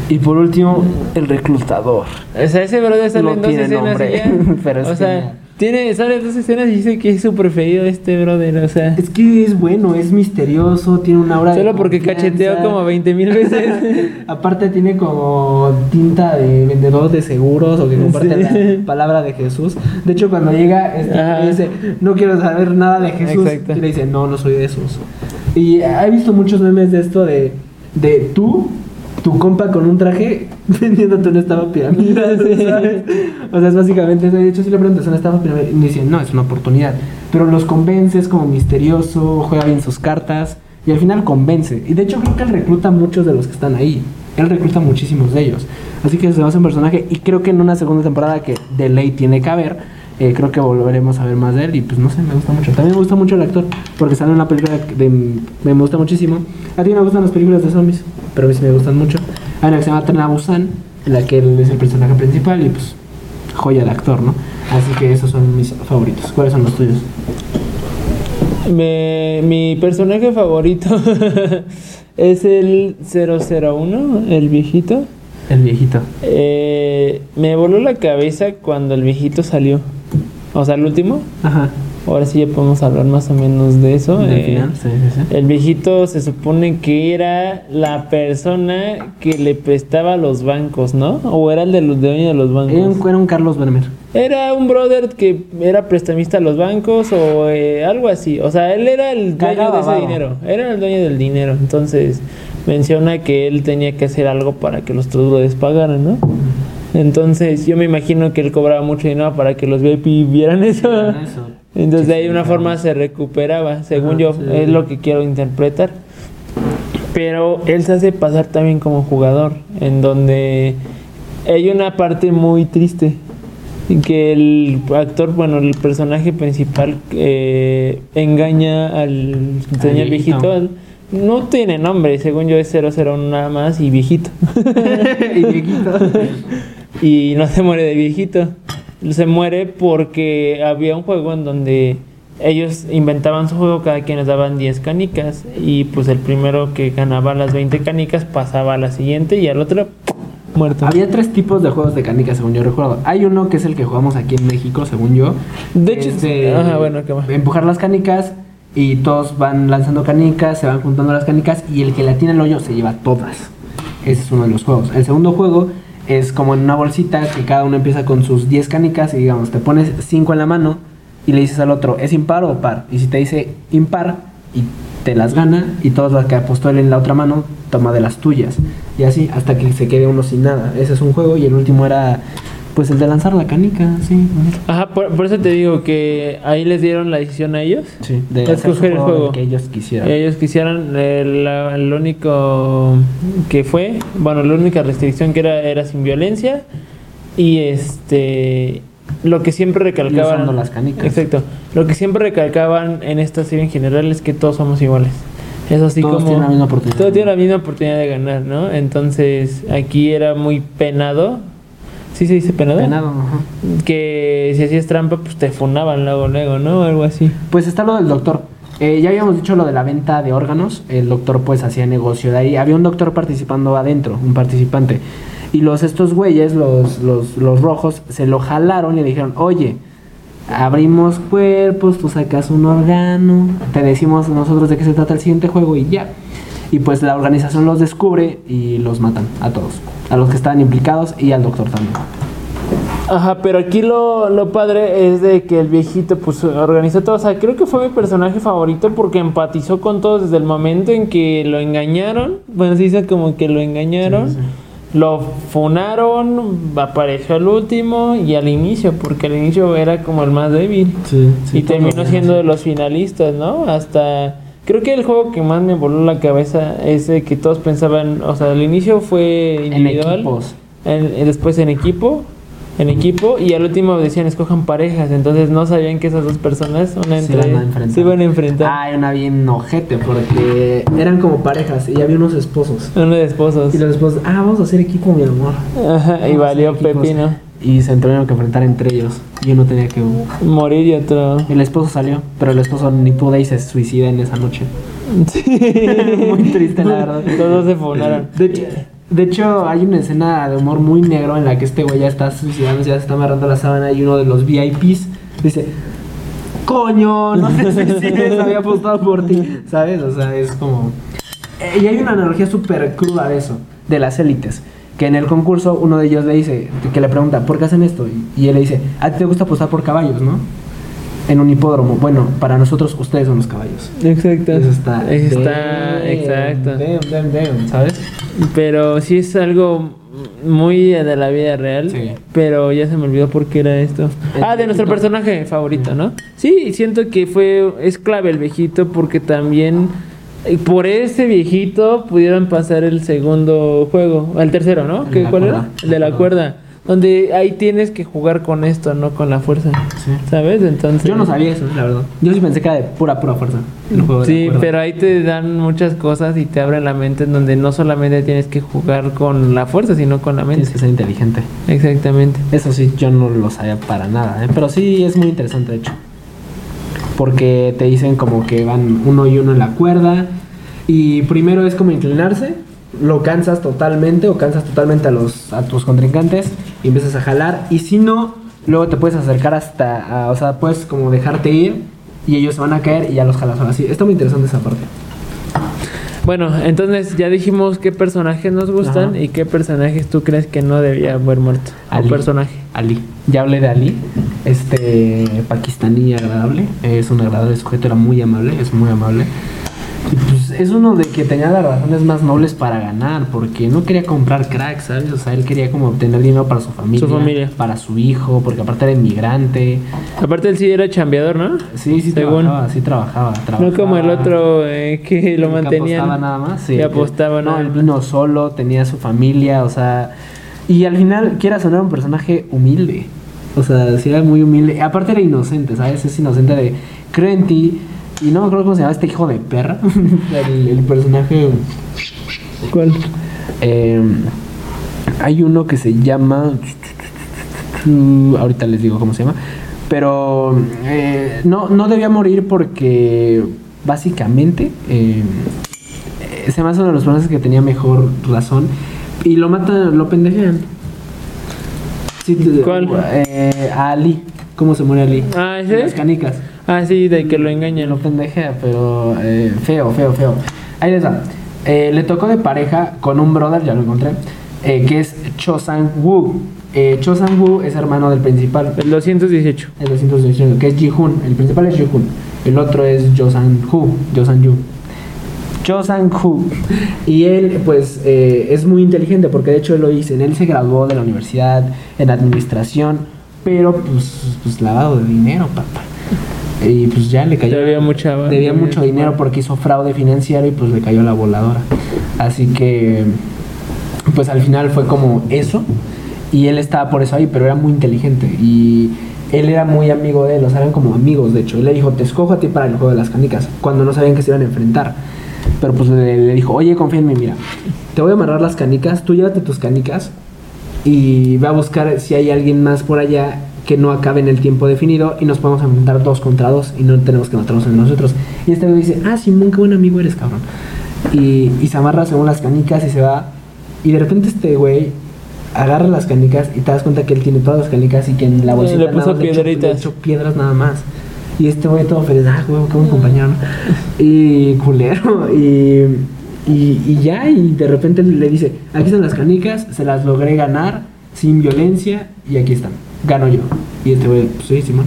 Y por último, el reclutador. O sea, ese brother sale No en dos escenas nombre, y ya. pero es o sea. Tiene, sale dos escenas y dice que es su preferido este brother. O sea, Es que es bueno, es misterioso, tiene una aura de solo porque cacheteó como 20 mil veces. Aparte tiene como tinta de vendedor de seguros o que comparte Sí. la palabra de Jesús. De hecho, cuando llega, este, dice, no quiero saber nada de Jesús. Exacto. Y le dice, no, no soy de esos. Y he visto muchos memes de esto de, de tú, tu compa con un traje vendiéndote una estafa piramidal, ¿sabes? O sea, es básicamente eso. De hecho, si le preguntas una estafa piramidal y me dicen, no, es una oportunidad. Pero los convence, es como misterioso, juega bien sus cartas y al final convence. Y de hecho, creo que él recluta a muchos de los que están ahí. Él recluta muchísimos de ellos. Así que se va a hacer un personaje y creo que en una segunda temporada que de ley tiene que haber, creo que volveremos a ver más de él y pues no sé, me gusta mucho. También me gusta mucho el actor porque sale una película de, me gusta muchísimo. A ti me gustan las películas de zombies, pero a mí sí me gustan mucho. Hay una que se llama Tren Busan, en la que él es el personaje principal y pues joya de actor, ¿no? Así que esos son mis favoritos. ¿Cuáles son los tuyos? Me- mi personaje favorito es el 001, el viejito. El viejito. Eh, me voló la cabeza cuando el viejito salió. O sea, el último. Ajá. Ahora sí ya podemos hablar más o menos de eso. Eh, final, sí, sí, sí. El viejito se supone que era la persona que le prestaba a los bancos, ¿no? O era el de los dueños de los bancos. Era un, era un Carlos Vermeer. Era un brother que era prestamista a los bancos o eh, algo así. O sea, él era el dueño Cagaba de ese baba. dinero. Era el dueño del dinero. Entonces menciona que él tenía que hacer algo para que los trabajadores pagaran, ¿no? Entonces yo me imagino que él cobraba mucho dinero para que los VIP vieran eso. Entonces de ahí una forma se recuperaba, según Ajá, yo. sí. Es lo que quiero interpretar. Pero él se hace pasar también como jugador, en donde hay una parte muy triste. Que el actor, bueno, el personaje principal eh, engaña al señor viejito. No tiene nombre, según yo es 001 nada más y viejito. y viejito. y no se muere de viejito. Se muere porque había un juego en donde ellos inventaban su juego, cada quien les daban 10 canicas y pues el primero que ganaba las 20 canicas pasaba a la siguiente y al otro muerto. Había tres tipos de juegos de canicas, según yo recuerdo. Hay uno que es el que jugamos aquí en México, según yo. De hecho, de ajá, bueno, ¿qué más? empujar las canicas y todos van lanzando canicas, se van juntando las canicas y el que la tiene el hoyo se lleva todas. Ese es uno de los juegos. El segundo juego es como en una bolsita que cada uno empieza con sus 10 canicas y digamos, te pones 5 en la mano y le dices al otro, ¿es impar o par? Y si te dice impar y te las gana y todas las que apostó él en la otra mano toma de las tuyas. Y así hasta que se quede uno sin nada. Ese es un juego y el último era pues el de lanzar la canica, sí. Ajá, por, por eso te digo que ahí les dieron la decisión a ellos. Sí, de escoger el juego que ellos quisieran. Ellos quisieran, eh, la- el único que fue, bueno, la única restricción que era era sin violencia y este lo que siempre recalcaban usando las canicas. Exacto. Lo que siempre recalcaban en esta serie en general es que todos somos iguales. Es así Todos como tienen la misma oportunidad. Todos tienen la misma oportunidad de ganar, ¿no? Entonces, aquí era muy penado. ¿Sí se dice penado? Penado, ajá. Que si hacías trampa, pues te funaban luego, luego, ¿no? Algo así. Pues está lo del doctor. Eh, ya habíamos dicho lo de la venta de órganos. El doctor pues hacía negocio de ahí. Había un doctor participando adentro, un participante. Y los estos güeyes, los, los, los rojos, se lo jalaron y le dijeron, oye, abrimos cuerpos, tú sacas un órgano, te decimos nosotros de qué se trata el siguiente juego y ya. Y pues la organización los descubre y los matan a todos. A los que estaban implicados y al doctor también. Ajá, pero aquí lo, lo padre es de que el viejito pues organizó todo. O sea, creo que fue mi personaje favorito porque empatizó con todos desde el momento en que lo engañaron. Bueno, se dice como que lo engañaron. Sí, sí. Lo funaron, apareció al último y al inicio, porque al inicio era como el más débil. y terminó siendo de los finalistas, ¿no? Hasta... Creo que el juego que más me voló la cabeza es el que todos pensaban, o sea, al inicio fue En individual. equipos. En- en- después en equipo, en equipo, y al último decían escojan parejas, entonces no sabían que esas dos personas, una Se entre, iban a enfrentar. se iban a enfrentar. Ah, hay una bien ojete porque eran como parejas y había unos esposos. Uno de esposos. Y los esposos, ah, vamos a hacer equipo, mi amor. Ajá, y Vamos valió pepino. Y se tuvieron que enfrentar entre ellos. Y uno tenía que. Morir y otro. El esposo salió, pero el esposo ni pudo y se suicida en esa noche. Sí. Muy triste, la verdad. Todos se funaron. De hecho, de hecho, hay una escena de humor muy negro en la que este güey ya está suicidando, ya se está amarrando la sábana y uno de los VIPs dice, coño, no te suicides, había apostado por ti, ¿sabes? O sea, es como... Eh, Y hay una analogía súper cruda de eso, de las élites. Que en el concurso uno de ellos le dice, que le pregunta, ¿por qué hacen esto? Y, y él le dice, a ti te gusta apostar por caballos, ¿no? En un hipódromo. Bueno, para nosotros ustedes son los caballos. Exacto. Eso está... Está, exacto. Damn, damn, damn, ¿sabes? Pero sí es algo muy de la vida real. Sí. Pero ya se me olvidó por qué era esto. El Ah, de nuestro personaje favorito, ¿no? Sí, siento que fue. Es clave el viejito porque también. Por ese viejito pudieron pasar el segundo juego, el tercero, ¿no? ¿Qué, ¿Cuál cuerda. era? El de la cuerda. Donde ahí tienes que jugar con esto, no con la fuerza. Sí. ¿Sabes? Entonces. Yo no sabía eso, la verdad. Yo sí pensé que era de pura, pura fuerza. El juego Sí, pero ahí te dan muchas cosas y te abren la mente en donde no solamente tienes que jugar con la fuerza, sino con la mente. Tienes que ser inteligente. Exactamente. Eso sí, yo no lo sabía para nada, ¿eh? pero sí es muy interesante de hecho. Porque te dicen como que van uno y uno en la cuerda y primero es como inclinarse, lo cansas totalmente o cansas totalmente a los a tus contrincantes y empiezas a jalar y si no, luego te puedes acercar hasta, a- o sea, puedes como dejarte ir y ellos se van a caer y ya los jalas así. Está muy interesante esa parte. Bueno, entonces ya dijimos qué personajes nos gustan Ajá. y qué personajes tú crees que no debía haber muerto. Ali. O personaje. Ali. Ya hablé de Ali, este pakistaní agradable, es un agradable sujeto, era muy amable, es muy amable. Y pues es uno de que tenía las razones más nobles para ganar, porque no quería comprar crack, ¿sabes? O sea, él quería como obtener dinero para su familia, Su familia. para su hijo, porque aparte era inmigrante. Aparte él sí era chambeador, ¿no? Sí, sí Según. trabajaba, sí trabajaba, trabajaba. No como el otro eh, que lo Que mantenían. apostaba nada más, sí. Que apostaba No, nada él más. vino solo, tenía su familia, o sea. Y al final quiera sonar un personaje humilde. O sea, sí era muy humilde. Aparte era inocente, ¿sabes? Es inocente de. Creo en ti. Y no me acuerdo cómo se llama este hijo de perra. el, el personaje. ¿Cuál? eh, hay uno que se llama. Ahorita les digo cómo se llama. Pero eh, no, no debía morir porque básicamente eh, eh, se me hace uno de los personajes que tenía mejor razón. Y lo matan, lo pendejean. Sí, te- ¿Cuál? eh, a Ali. ¿Cómo se muere Ali? Ah, En ¿ese? Las canicas. Ah, sí, de que lo engañan. Lo pendejea, pero eh, feo, feo, feo. Ahí les va. Eh, le tocó de pareja con un brother, ya lo encontré, eh, que es Cho Sang-woo. Eh, Cho Sang-woo es hermano del principal, El 218. el 218, que es Ji-hoon. El principal es Ji-hoon. El otro es Jo Sang-hoo. Jo Sang-yu. Cho Sang-hoo. Y él, pues, eh, es muy inteligente porque de hecho él lo dice. Él se graduó de la universidad en administración, pero pues, pues lavado de dinero, papá. Y pues ya le cayó. Debía mucha- Debía mucho dinero porque hizo fraude financiero y pues le cayó la voladora. Así que, pues al final fue como eso. Y él estaba por eso ahí, pero era muy inteligente. Y él era muy amigo de él, o sea, eran como amigos, de hecho. Él le dijo, te escojo a ti para el juego de las canicas, cuando no sabían que se iban a enfrentar. Pero pues le, le dijo, oye, confía en mí, mira, te voy a amarrar las canicas, tú llévate tus canicas y ve a buscar si hay alguien más por allá que no acabe en el tiempo definido y nos podemos enfrentar dos contra dos y no tenemos que matarnos entre nosotros. Y este güey dice, ah, Simón, qué buen amigo eres, cabrón. Y, y se amarra según las canicas y se va. Y de repente este güey agarra las canicas y te das cuenta que él tiene todas las canicas y que en la bolsita le nada puso echó- piedritas. le echó piedras nada más. Y este güey todo feliz, ah, güey, qué buen compañero. ¿no? Y culero. Y, y, y ya, y de repente le dice, aquí están las canicas, se las logré ganar sin violencia y aquí están, gano yo. Y este güey, pues sí, Simón.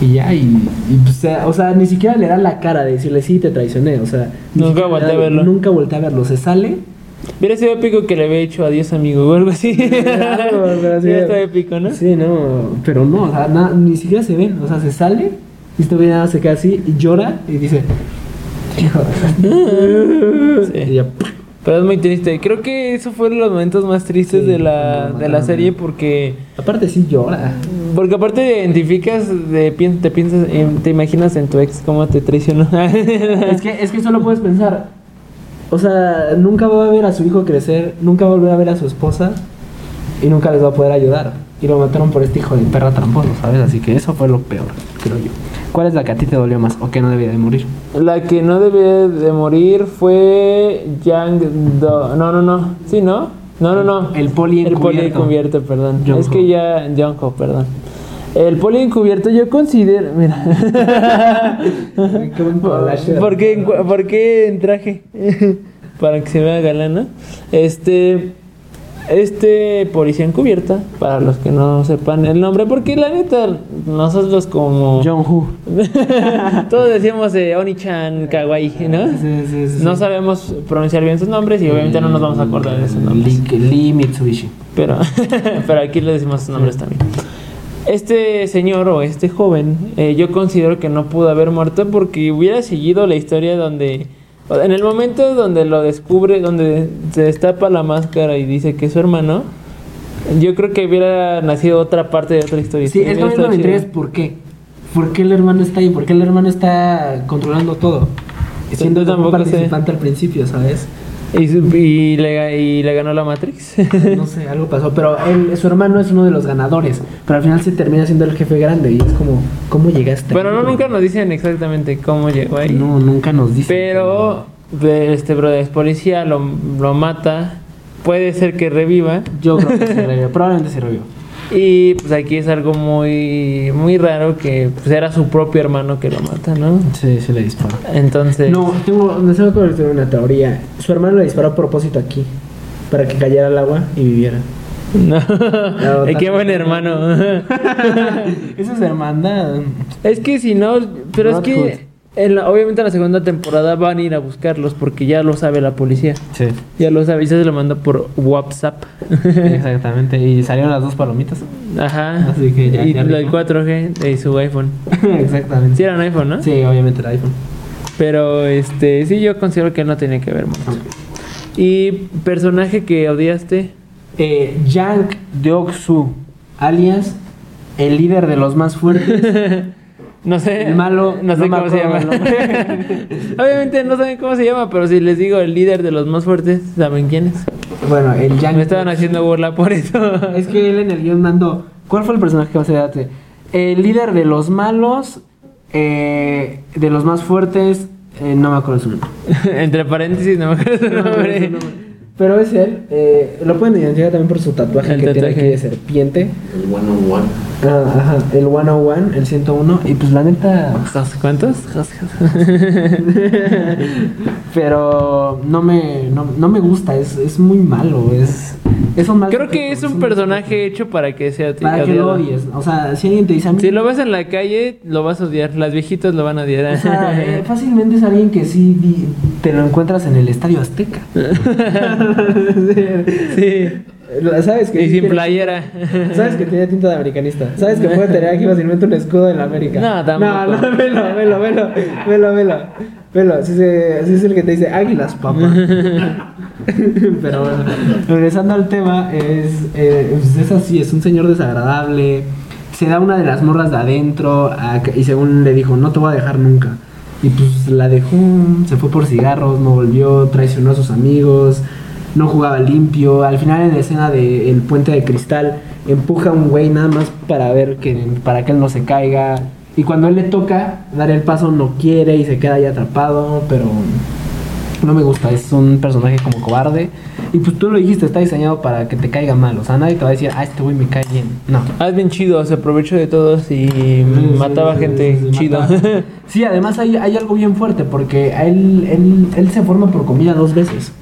Y ya, y, y, pues, o sea, ni siquiera le da la cara de decirle, sí, te traicioné. O sea, Nunca volteé a verlo. Nunca volteé a verlo. Se sale. Hubiera sido épico que le había hecho adiós, amigo, o algo así. Algo, pero Hubiera estado épico, ¿no? Sí, no, pero no, o sea, na- ni siquiera se ven. O sea, se sale y este güey nada se queda así y llora y dice, hijo de- Sí. Y ya, Pero es muy triste. Creo que eso fueron los momentos más tristes Sí, de la, de la serie porque aparte sí llora. porque aparte te identificas, de, te piensas, en- te imaginas en tu ex cómo te traicionó. Es que, es que solo puedes pensar, o sea, nunca va a ver a su hijo crecer, nunca va a volver a ver a su esposa. y nunca les va a poder ayudar. Y lo mataron por este hijo de perra tramposo, ¿sabes? Así que eso fue lo peor, creo yo. ¿Cuál es la que a ti te dolió más o que no debía de morir? La que no debía de morir fue Yang Do. No, no, no. Sí, ¿no? No, no, no. El poli El poli encubierto. encubierto, perdón. Es que ya. Jong-ho, perdón. El poli encubierto yo considero. Mira. ¿Por qué, ¿Por qué en traje? para que se vea galán, ¿no? Este. Este policía encubierta, para los que no sepan el nombre, porque la neta, nosotros como. Jong-Hu. Todos decíamos eh, Oni-chan, Kawaii, ¿no? Sí, sí, sí, No sabemos pronunciar bien sus nombres y obviamente no nos vamos a acordar de sus nombres. Lee, Lee Mitsubishi. Pero, pero aquí le decimos sus nombres también. Este señor o este joven, eh, yo considero que no pudo haber muerto porque hubiera seguido la historia donde, en el momento donde lo descubre, donde se destapa la máscara y dice que es su hermano, yo creo que hubiera nacido otra parte de otra historia. Sí, es que me es por qué. ¿Por qué el hermano está ahí? ¿Por qué el hermano está controlando todo? Siendo Yo como tampoco sé. participante al principio, ¿sabes? Y, y le, y le ganó la Matrix. No sé, algo pasó. Pero él, su hermano es uno de los ganadores. Pero al final se termina siendo el jefe grande. Y es como, ¿cómo llegaste? Pero ahí, no, nunca nos dicen exactamente cómo llegó ahí. No, nunca nos dice. Pero este brother es policía, lo, lo mata. Puede ser que reviva. Yo creo que se revivió. Probablemente se revivió. Y pues aquí es algo muy muy raro que pues era su propio hermano que lo mata, ¿no? Sí, sí le disparó. Entonces. No, tengo, me tengo que tengo una teoría. Su hermano le disparó a propósito aquí. Para que cayera al agua y viviera. No. No, qué buen hermano. Esa es hermandad. es que si no, pero es que en la- obviamente en la segunda temporada van a ir a buscarlos porque ya lo sabe la policía. Sí. Ya lo sabe, y se lo manda por WhatsApp. Exactamente. Y salieron las dos palomitas. Ajá. Así que ya- y ya rico. 4G de su iPhone. Exactamente. Sí, era un iPhone, ¿no? Sí, obviamente el iPhone. Pero este, sí, yo considero que no tenía que ver mucho. ¿Y personaje que odiaste? Eh, Yang Deok-su, alias el líder de los más fuertes. No sé. El malo, No sé no cómo se llama. Obviamente no saben cómo se llama, pero si les digo el líder de los más fuertes, ¿saben quién es? bueno, el Yang. Me estaban haciendo burla por eso. Es que él en el guion mandó. ¿Cuál fue el personaje que más se? El líder de los malos, eh, de los más fuertes, eh, no me acuerdo su nombre. Entre paréntesis, no me acuerdo su No me acuerdo su nombre. Pero es él. eh, lo pueden identificar también por su tatuaje El que tiene aquí de serpiente. El one on one. Ah, ajá, el 101, el 101. Y pues la neta. ¿Cuántos? Pero no me, no, no me gusta, es, es muy malo. Es, es un mal Creo que es un personaje hecho para que sea Para que lo odies. O sea, si alguien te dice a mí. Si lo ves en la calle, lo vas a odiar. Las viejitas lo van a odiar. O sea, eh, fácilmente es alguien que sí te lo encuentras en el Estadio Azteca. sí. ¿Sabes que Y sí sin tiene- playera. Sabes que tiene tinta de americanista. Sabes que puede tener aquí fácilmente un escudo de la América. No, tampoco. No, no, velo, velo, velo, velo, velo. Velo, así, así es el que te dice águilas, papá. Pero bueno, regresando al tema, es, eh, pues es así, es un señor desagradable. Se da una de las morras de adentro a- y según le dijo, no te voy a dejar nunca. Y pues la dejó, se fue por cigarros, no volvió, traicionó a sus amigos, no jugaba limpio. Al final en la escena del puente de cristal empuja a un güey nada más para ver que para que él no se caiga. Y cuando él le toca dar el paso no quiere y se queda ahí atrapado, pero no me gusta, es un personaje como cobarde. Y pues tú lo dijiste, está diseñado para que te caiga mal. O sea, nadie te va a decir, ah, este güey me cae bien. No. Ah, es bien chido, se aprovechó de todos y mataba Sí, gente sí, chido. mataba. Sí, además hay, hay algo bien fuerte porque él, él, él se forma por comida dos veces.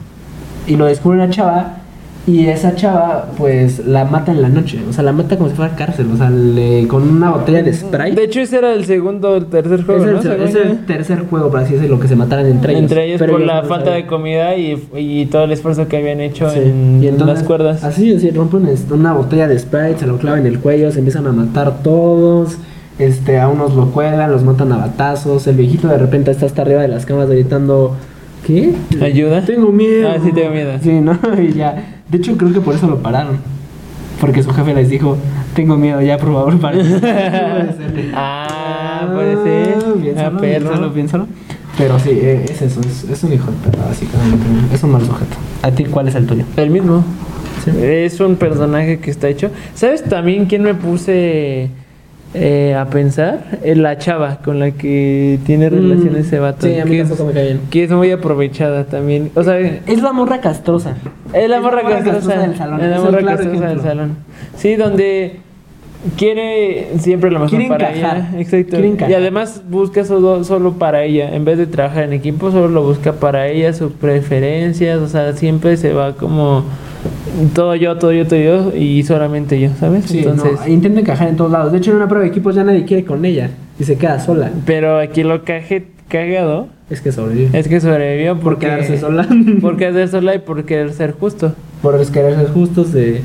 Y lo descubre una chava y esa chava pues la mata en la noche. O sea, la mata como si fuera cárcel. O sea, le- con una botella de Sprite. De hecho, ese era el segundo o el tercer juego, es el, ¿no? Es el tercer juego, por así decirlo, que se mataran entre ellos. Entre ellos por ellos la no falta sabían. de comida y, y todo el esfuerzo que habían hecho Sí. en Y entonces, las cuerdas. Así, así, rompen una botella de Sprite, se lo clavan en el cuello, se empiezan a matar todos. Este, a unos lo cuelgan, los matan a batazos. El viejito de repente está hasta arriba de las camas gritando: ¿Qué? ¿Ayuda? Tengo miedo. Ah, sí, tengo miedo. Sí, ¿no? Y ya. De hecho, creo que por eso lo pararon. Porque su jefe les dijo: Tengo miedo, ya, por favor, paren. Puede ser. Ah, puede ser. Piénsalo, Ah, piénsalo. Pero sí, eh, es eso, es, es un hijo de perra, básicamente. Es un mal sujeto. ¿A ti cuál es el tuyo? El mismo. Sí. Es un personaje que está hecho. ¿Sabes también quién me puse eh, a pensar? Eh, La chava con la que tiene relaciones ese vato. Mm. Sí, a mí que, tampoco me cae bien. es, que es muy aprovechada también. O sea, Es la morra castrosa. es la Es morra castrosa del salón. Es la Es morra claro castrosa del salón. Sí, donde quiere siempre lo mejor para encajar. ella. Exacto. Y además busca solo, solo para ella. En vez de trabajar en equipo, solo lo busca para ella, sus preferencias. O sea, siempre se va como todo yo, todo yo, todo yo y solamente yo, ¿sabes? Sí, Entonces, no, intenta encajar en todos lados. De hecho, en una prueba de equipos ya nadie quiere con ella y se queda sola. pero aquí lo caje, cagado Es que sobrevive. es que sobrevivió por porque quedarse sola. por quedarse sola y por querer ser justo. por querer ser justos de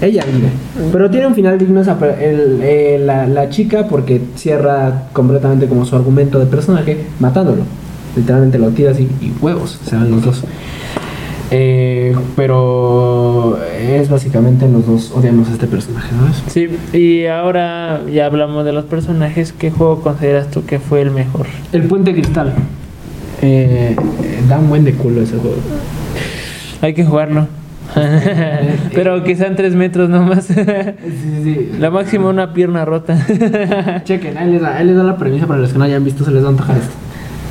ella vive. Pero tiene un final digno esa per- el- eh, la, la chica porque cierra completamente como su argumento de personaje matándolo. Literalmente lo tiras y, y huevos, se van los dos. Eh, pero es básicamente los dos odiamos a este personaje, ¿sabes? Sí, y ahora ya hablamos de los personajes. ¿Qué juego consideras tú que fue el mejor? El puente cristal. Eh, eh, da un buen de culo ese juego. Hay que jugarlo. Pero que sean tres metros nomás. Sí, sí, sí. La máxima una pierna rota. Chequen, ahí les, da, ahí les da la premisa para los que no hayan visto, se les va a antojar esto.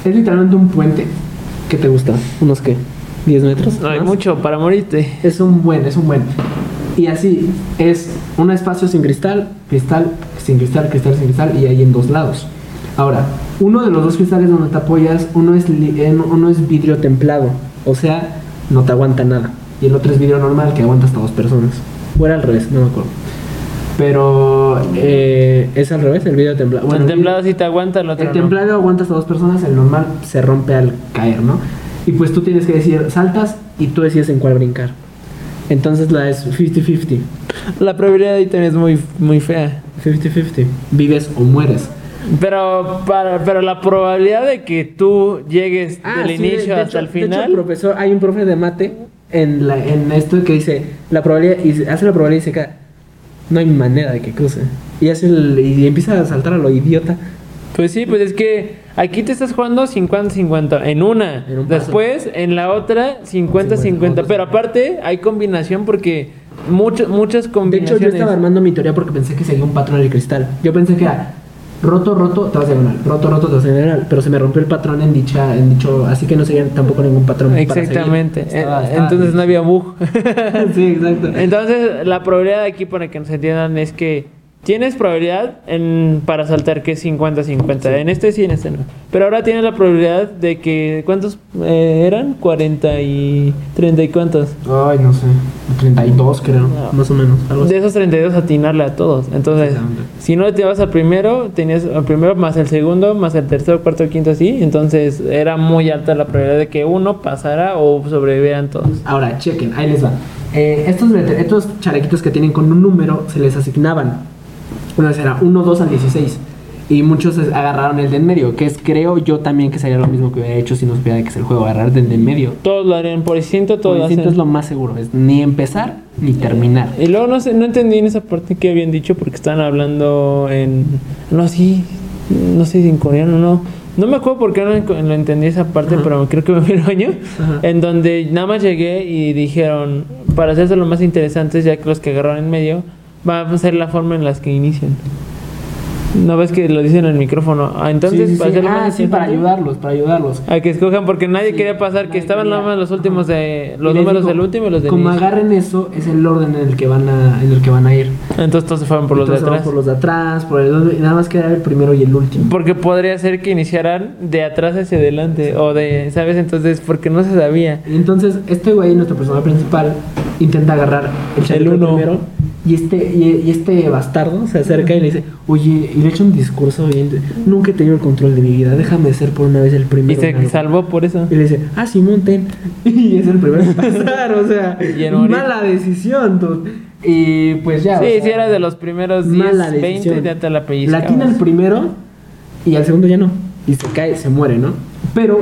Es literalmente un puente. ¿Qué te gusta? ¿Unos qué? ¿10 metros? No hay ¿Más? mucho para morirte. Es un buen, es un buen. Y así, es un espacio sin cristal, cristal, sin cristal, cristal, sin cristal, y hay en dos lados. Ahora, uno de los dos cristales donde te apoyas, uno es, eh, uno es vidrio templado, o sea, no te aguanta nada. Y el otro es vidrio normal, que aguanta hasta dos personas. O era al revés, no me acuerdo. Pero eh, es al revés, el vidrio templado. el el templado sí te aguanta, el otro el no. templado aguanta hasta dos personas, el normal se rompe al caer, ¿no? Y pues tú tienes que decir, saltas y tú decides en cuál brincar. Entonces la es 50-50. La probabilidad ahí también es muy, muy fea. 50-50. Vives o mueres. Pero, para, pero la probabilidad de que tú llegues del Ah, sí, de- inicio de hasta hecho- el de hecho, final. el profesor, hay un profe de mate en, la, en esto que dice, la probabilidad, y hace la probabilidad y se queda, no hay manera de que cruce. Y, hace el- y empieza a saltar a lo idiota. Pues sí, pues es que aquí te estás jugando 50-50 en una. En un paso. Después, en la otra, 50-50. Pero aparte, hay combinación porque mucho- muchas De hecho, combinaciones. yo estaba armando mi teoría porque pensé que seguía un patrón el cristal. Yo pensé que era roto, roto, te vas diagonal, roto, roto, te vas diagonal. Pero se me rompió el patrón en dicha, en dicho, así que no seguía tampoco ningún patrón. para. Exactamente. Estaba- Eh, estaba- Entonces no había bug. sí, exacto. Entonces, la probabilidad aquí, para que nos entiendan, es que tienes probabilidad en, para saltar que es 50-50. En este sí, en este no. Pero ahora tienes la probabilidad de que. ¿Cuántos eh, eran? 40 y. 30 y cuántos. Ay, no sé, 32 creo, No. más o menos. Algo así. De esos 32 atinarle a todos. Entonces, si no te vas al primero, tenías el primero más el segundo, más el tercero, cuarto, quinto, así. Entonces, era muy alta la probabilidad de que uno pasara o sobrevivieran todos. Ahora, chequen, ahí les va. Eh, estos, estos chalequitos que tienen con un número se les asignaban. Vez era 1, 2 al 16. Y muchos agarraron el de en medio, que es creo yo también que sería lo mismo que hubiera hecho si no supiera que es el juego, agarrar el de en medio. Todos lo harían por instinto, todos Por lo instinto hacen. es lo más seguro, es ni empezar ni terminar. Y luego no sé, no entendí en esa parte que habían dicho porque estaban hablando en. No, sí. No sé si en coreano no. No me acuerdo por qué no lo entendí esa parte, Ajá. pero creo que me fui al baño. Ajá. En donde nada más llegué y dijeron, para hacerse lo más interesantes, ya que los que agarraron en medio, va a ser la forma en las que inician. ¿No ves que lo dicen en el micrófono? Ah, entonces, Sí, sí, para sí. hacerlo Ah, sí, para ayudarlos, para ayudarlos. A que escojan, porque nadie Sí, quería pasar, que nadie estaban quería. nada más los últimos de. Los números digo, del último y los del Como inicio. agarren eso, es el orden en el que van a, en el que van a ir. Entonces todos se fueron por los de Entonces, atrás. Por los de atrás, por el nada más queda el primero y el último. Porque podría ser que iniciaran de atrás hacia adelante o de, ¿sabes? Entonces, porque no se sabía. Y entonces, este güey, nuestro personaje principal, intenta agarrar el chaleco uno. primero. Y este, y, y este bastardo se acerca y le dice, oye, y le echa un discurso bien. Nunca he tenido el control de mi vida, déjame ser por una vez el Y primero. en se algo". salvó por eso. Y le dice, ah, Simón, ten. Y es el primero en pasar, o sea, Y mala decisión. Y pues ya. o Sí, sea, si era de los primeros 10, mala 20, decisión. ya te la pellizcabas. tiene el primero y al segundo ya no. Y se cae, se muere, ¿no? Pero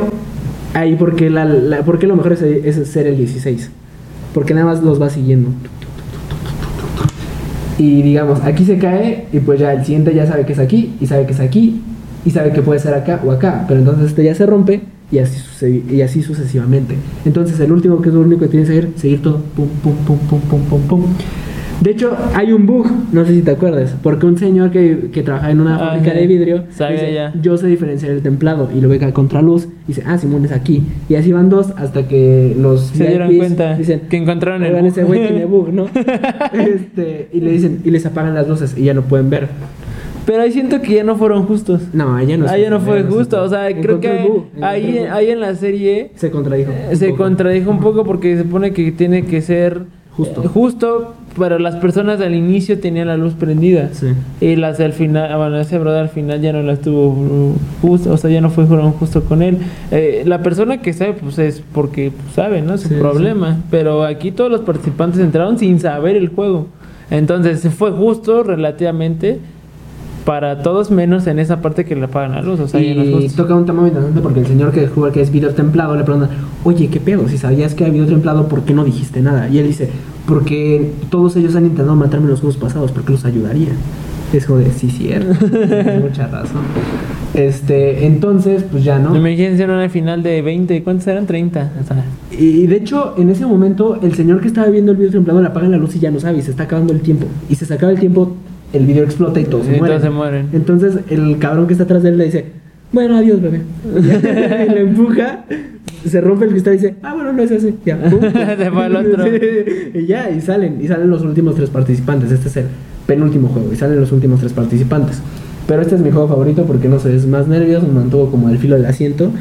ahí, porque la, la- porque lo mejor es, es ser el 16? Porque nada más los va siguiendo. Y digamos, aquí se cae y pues ya el siguiente ya sabe que es aquí y sabe que es aquí y sabe que puede ser acá o acá. Pero entonces este ya se rompe y así y así sucesivamente. Entonces el último, que es lo único que tienes que hacer, seguir todo, pum, pum, pum, pum, pum, pum, pum. De hecho, hay un bug, no sé si te acuerdas, porque un señor que, que trabaja en una Ah, fábrica de vidrio dice, ya. yo sé diferenciar el templado y lo ve a contraluz y dice, ah, Simón es aquí. Y así van dos hasta que los Se dieron cuenta dicen, que encontraron el "Oigan, bug". ese güey tiene bug, ¿no? este, y le dicen, y les apagan las luces y ya no pueden ver. Pero ahí siento que ya no fueron justos. No, allá no. Ah, ya no fue justo, o sea, creo que bug, ahí, ahí en la serie se contradijo. un se poco. contradijo un poco porque se supone que tiene que ser Justo. eh, justo, pero las personas al inicio tenían la luz prendida. Sí. Y las al final, bueno, ese brother al final ya no la estuvo uh, justo, o sea, ya no fue justo con él. Eh, la persona que sabe, pues es porque pues, sabe, ¿no? Su Sí, problema. Pero aquí todos los participantes entraron sin saber el juego. Entonces, se fue justo relativamente para todos, menos en esa parte que le apagan la luz. O sea, no y justo. toca un tema muy interesante porque el señor que juega que es vidrio templado le pregunta, oye, ¿qué pedo? Si sabías que había vidrio templado, ¿por qué no dijiste nada? Y él dice, porque todos ellos han intentado matarme en los juegos pasados, ¿por qué los ayudaría? Es de, sí, cierto, mucha razón. Este, entonces, pues ya, ¿no? Imagínense una final de 20, ¿cuántos eran? 30. O sea, Y de hecho, en ese momento, el señor que estaba viendo el vidrio templado le apagan la luz y ya no sabe, y se está acabando el tiempo. Y se acaba el tiempo, el video explota y todos se mueren. todos se mueren. Entonces el cabrón que está atrás de él le dice, bueno, adiós, bebé. y lo empuja, se rompe el cristal y dice, ah, bueno, no es así. Ya. Se fue al otro. y ya, y salen, y salen los últimos tres participantes. Este es el penúltimo juego, y salen los últimos tres participantes. Pero este es mi juego favorito porque no sé, es más nervioso, me mantuvo como al filo del asiento.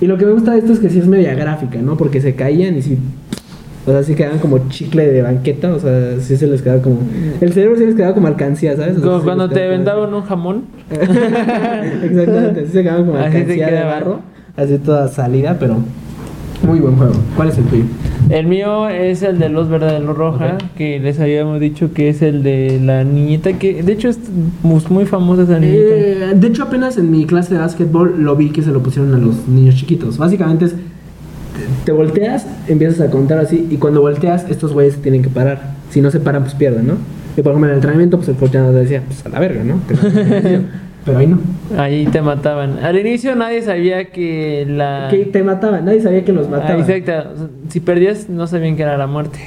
Y lo que me gusta de esto es que sí es media gráfica, ¿no? Porque se caían y sí. O sea, sí quedaban como chicle de banqueta, o sea, sí se les quedaba como. El cerebro sí les quedaba como alcancía, ¿sabes? O sea, Como sí cuando te como- vendaban un jamón. Exactamente, así se quedaban como alcancía de barro, así toda salida, pero muy buen juego. ¿Cuál es el tuyo? El mío es el de Luz Verde de Luz Roja, que les habíamos dicho que es el de la niñita, que de hecho es muy famosa esa niñita. Eh, de hecho, apenas en mi clase de básquetbol lo vi que se lo pusieron a los niños chiquitos. Básicamente es, te, te volteas, empiezas a contar así, y cuando volteas, estos güeyes se tienen que parar. Si no se paran, pues pierden, ¿no? Y por ejemplo, en el entrenamiento, pues el coach nos decía, pues a la verga, ¿no? Pero ahí no. Ahí te mataban. Al inicio nadie sabía que la... Que te mataban, nadie sabía que los Ah, mataban. exacto. Si perdías no sabían que era la muerte.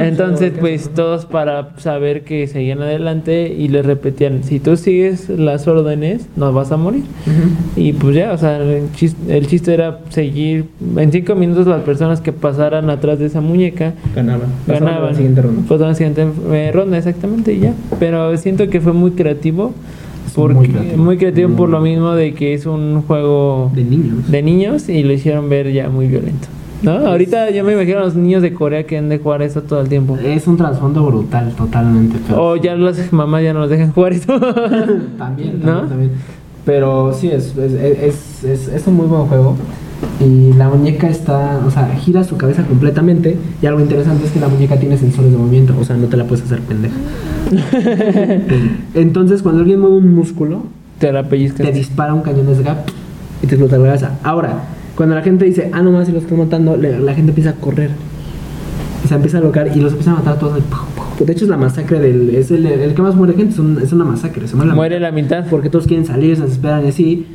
Entonces, ah, pues, pues todos para saber que seguían adelante y les repetían, si tú sigues las órdenes, no vas a morir. Y pues ya, o sea, el chiste, el chiste era seguir, en cinco minutos las personas que pasaran atrás de esa muñeca Ganaban. Pasaban ganaban. la siguiente ronda. Pasaban la siguiente eh, ronda, exactamente, y ya. Pero siento que fue muy creativo. Porque, muy muy creativo. creativo, por lo mismo de que es un juego De niños. de niños y lo hicieron ver ya muy violento. ¿No? Ahorita yo me imagino a los niños de Corea que han de jugar eso todo el tiempo. Es un trasfondo brutal, totalmente. pero- O ya las mamás ya no los dejan jugar eso. También, también, ¿No? también. Pero sí, es, es, es, es- es un muy buen juego. Y la muñeca está, o sea, gira su cabeza completamente. Y algo interesante es que la muñeca tiene sensores de movimiento, o sea, no te la puedes hacer pendeja. Entonces, cuando alguien mueve un músculo, Te la pellizcas. te dispara un cañón de gap y te explota la cabeza. Ahora, cuando la gente dice, ah, no más, si los estoy matando, la gente empieza a correr. Se empieza a locar y los empiezan a matar a todos. de hecho, es la masacre del. Es el, el que más muere gente, es, un- es una masacre. Se muere la Muere la mitad. porque todos quieren salir, se desesperan y así.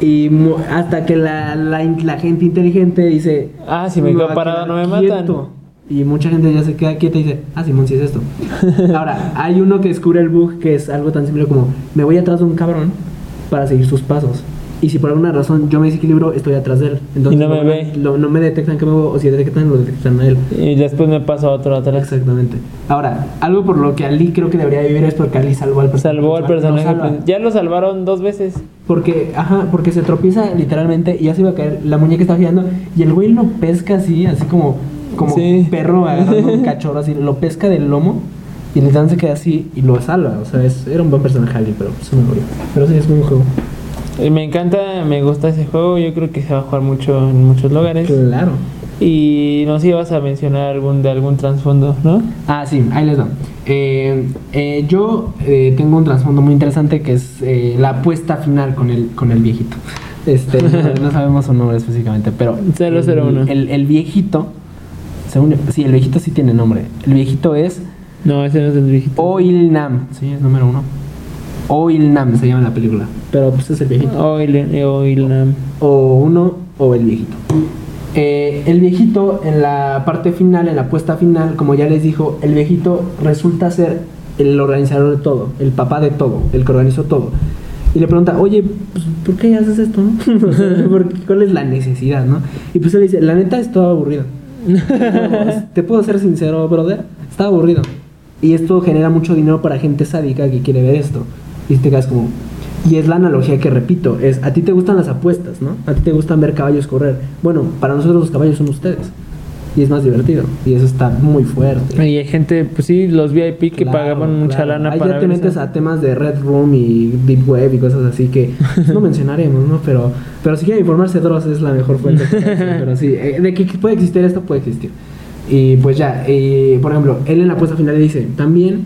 Y hasta que la, la, in- la gente inteligente dice: Ah, si me "Me quedo voy a parado quedar no me matan". quieto". Y mucha gente ya se queda quieta y dice: Ah, Simón, si es esto. Ahora, hay uno que descubre el bug que es algo tan simple como: Me voy atrás de un cabrón para seguir sus pasos. Y si por alguna razón yo me desequilibro, estoy atrás de él. Entonces, Y no me ve. lo- no me detectan que me muevo, o si detectan, lo detectan a él. Y después me paso a otro atrás. Exactamente. Ahora, algo por lo que Ali creo que debería vivir es porque Ali salvó al personaje. Salvó al personaje. salva. pues, ya lo salvaron dos veces. Porque, ajá, porque se tropieza literalmente y ya se iba a caer, la muñeca está girando y el güey lo pesca así, así como, como Sí. perro agarrando un cachorro así, lo pesca del lomo y literalmente se queda así y lo salva. O sea, es, era un buen personaje Ali, pero se me murió. Pero sí, es un buen juego. Y me encanta, me gusta ese juego. Yo creo que se va a jugar mucho en muchos lugares. Claro. Y no sé si ibas a mencionar algún de algún trasfondo, ¿no? Ah, sí, ahí les va. Eh, eh, yo eh, tengo un trasfondo muy interesante que es eh, la apuesta final con el, con el viejito. Este, no, no sabemos su nombre específicamente, pero 001. El, el, el viejito, según, sí, el viejito sí tiene nombre. El viejito es No, ese no es el viejito. Oilnam, sí, es número uno. Oilnam se llama la película, pero pues es el viejito. Oil, Oilnam. O uno, o el viejito. Eh, el viejito en la parte final, en la puesta final, como ya les dijo, el viejito resulta ser el organizador de todo, el papá de todo, el que organizó todo. Y le pregunta, oye, pues, ¿por qué haces esto? ¿Cuál es la necesidad, no? Y pues él dice, la neta, estaba aburrido. Te puedo ser sincero, brother, estaba aburrido. Y esto genera mucho dinero para gente sádica que quiere ver esto. Y como... Y es la analogía que repito, es a ti te gustan las apuestas, ¿no? A ti te gustan ver caballos correr. Bueno, para nosotros los caballos son ustedes. Y es más divertido. Y eso está muy fuerte. Y hay gente, pues sí, los VIP que Claro, pagaban mucha claro. lana Ahí para ya te metes a temas de Red Room y Deep Web y cosas así que pues, no mencionaremos, ¿no? Pero, pero si quieren informarse, Dross es la mejor fuente. pero sí, eh, de que puede existir esto, puede existir. Y pues ya, eh, por ejemplo, él en la puesta final dice, también,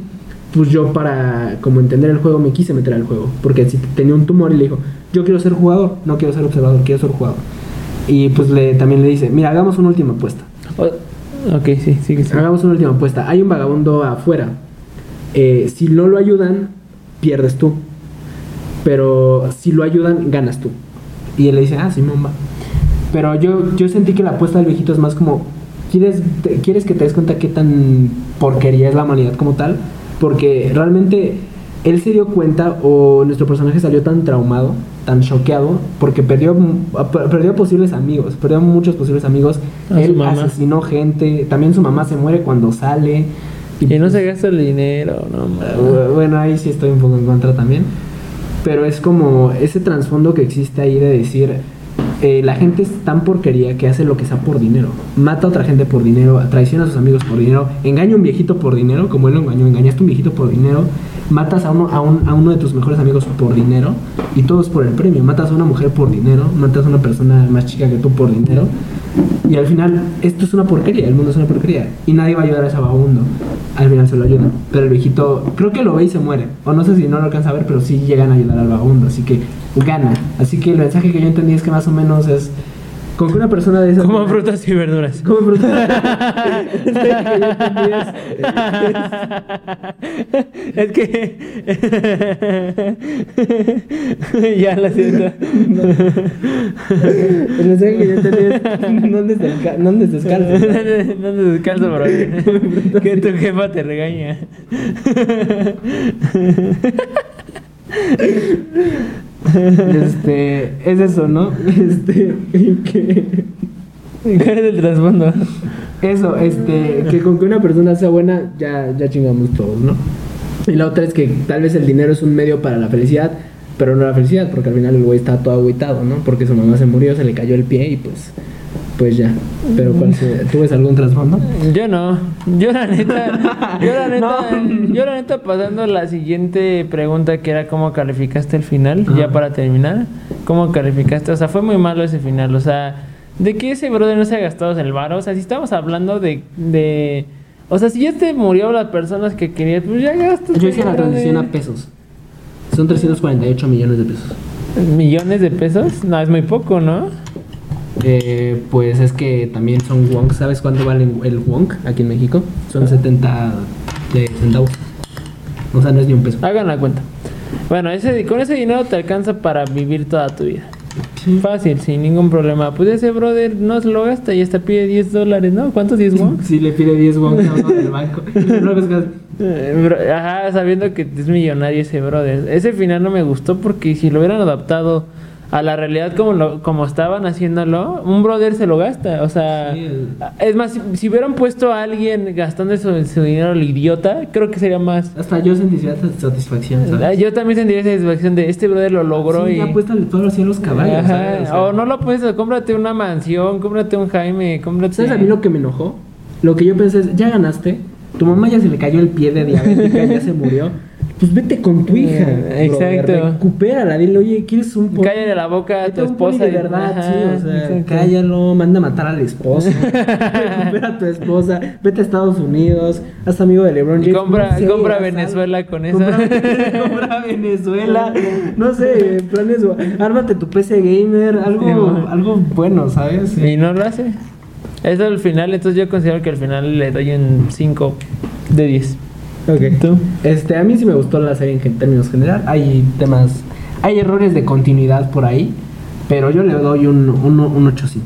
pues yo para como entender el juego me quise meter al juego, porque si tenía un tumor y le dijo, yo quiero ser jugador, no quiero ser observador, quiero ser jugador. Y pues le, también le dice, mira, hagamos una última apuesta. O- ok, sí, sí, sí. Hagamos una última apuesta. Hay un vagabundo afuera. Eh, si no lo ayudan, pierdes tú. Pero si lo ayudan, ganas tú. Y él le dice, ah, Simón va. Pero yo, yo sentí que la apuesta del viejito es más como, ¿quieres, ¿quieres que te des cuenta qué tan porquería es la humanidad como tal? Porque realmente él se dio cuenta o nuestro personaje salió tan traumado, tan choqueado, porque perdió, perdió posibles amigos, perdió muchos posibles amigos. A su él mamá. asesinó gente, también su mamá se muere cuando sale. Y no pues, se gasta el dinero, no, man. eh, Bueno, ahí sí estoy un poco en contra también. Pero es como ese trasfondo que existe ahí de decir, eh, la gente es tan porquería que hace lo que sea por dinero. Mata a otra gente por dinero, traiciona a sus amigos por dinero, engaña a un viejito por dinero, como él lo engañó, engañaste a un viejito por dinero, matas a uno, a, un- a uno de tus mejores amigos por dinero y todo es por el premio. Matas a una mujer por dinero, matas a una persona más chica que tú por dinero. Y al final, esto es una porquería, el mundo es una porquería. Y nadie va a ayudar a ese vagabundo. Al final se lo ayudan. Pero el viejito, creo que lo ve y se muere. O no sé si no lo alcanza a ver, pero sí llegan a ayudar al vagabundo. Así que gana. Así que el mensaje que yo entendí es que más o menos es. Con que una persona de esa. Como frutas y verduras. Como fruta. El mensaje que yo entendí es- que. ya lo siento. El mensaje que yo entendí es. No andes desca- no andes descalzo. no te descanso, bro. que tu jefa te regaña. Este. Es eso, ¿no? Este. Que. ¿Cuál es el trasfondo? Eso, este, que con que una persona sea buena, ya, ya chingamos todos, ¿no? Y la otra es que tal vez el dinero es un medio para la felicidad, pero no la felicidad, porque al final el güey está todo agüitado, ¿no? Porque su mamá se murió, se le cayó el pie y pues, pues ya. Pero ¿cuál se- ¿tú ves algún trasfondo? Yo no. Yo la neta. Yo la neta. No. Yo la neta pasando a la siguiente pregunta que era cómo calificaste el final, ya para terminar. ¿Cómo calificaste? O sea, fue muy malo ese final. O sea, de que ese brother no se ha gastado el bar. O sea, si estamos hablando de. de o sea, si ya te murió las personas que querías, pues ya gastas. Yo hice la transición a pesos. Son 348 millones de pesos. ¿Millones de pesos? No, es muy poco, ¿no? Eh, pues es que también son wonk. ¿Sabes cuánto vale el wonk aquí en México? Son 70 de centavos. O sea, no es ni un peso. Hagan la cuenta. Bueno, ese, con ese dinero te alcanza para vivir toda tu vida. Fácil, sin ningún problema. Pues ese brother no se lo gasta y hasta pide 10 dólares, ¿no? ¿Cuántos 10 wonks? Si le pide 10 wonk a uno del banco. Eh, Ajá, sabiendo que es millonario ese brother. Ese final no me gustó porque si lo hubieran adaptado a la realidad como lo, como estaban haciéndolo, un brother se lo gasta. O sea, Sí, el- es más, si, si hubieran puesto a alguien gastando su, su dinero al idiota, creo que sería más. Hasta yo sentiría satisfacción, Ah, ¿sabes? Yo también sentiría satisfacción de este brother lo logró sí, y. ya apuesta el hacia los caballos, Ajá, ¿sabes? O sea, O no lo puedes, cómprate una mansión, cómprate un Jaime, cómprate. ¿Sabes a mí lo que me enojó? Lo que yo pensé es, ya ganaste, tu mamá ya se le cayó el pie de diabética, ya se murió. Pues vete con tu hija. Eh, exacto. Recupérala, dile, oye, ¿quieres un pony? Cállale la boca a tu esposa. de verdad, Ajá, sí, o sea, exacto. cállalo, manda a matar al esposo. Recupera a tu esposa, vete a Estados Unidos, haz amigo de LeBron James. compra- no sé, compra Venezuela con eso. Compra, compra Venezuela, no sé, planes, ármate tu PC gamer, algo, Sí, algo bueno, ¿sabes? Y no lo hace. Eso es el final, entonces yo considero que al final le doy un 5 de 10. Ok. ¿Tú? Este, a mí sí me gustó la serie en términos general. Hay temas, hay errores de continuidad por ahí, Pero yo le doy un, un, un 8.5.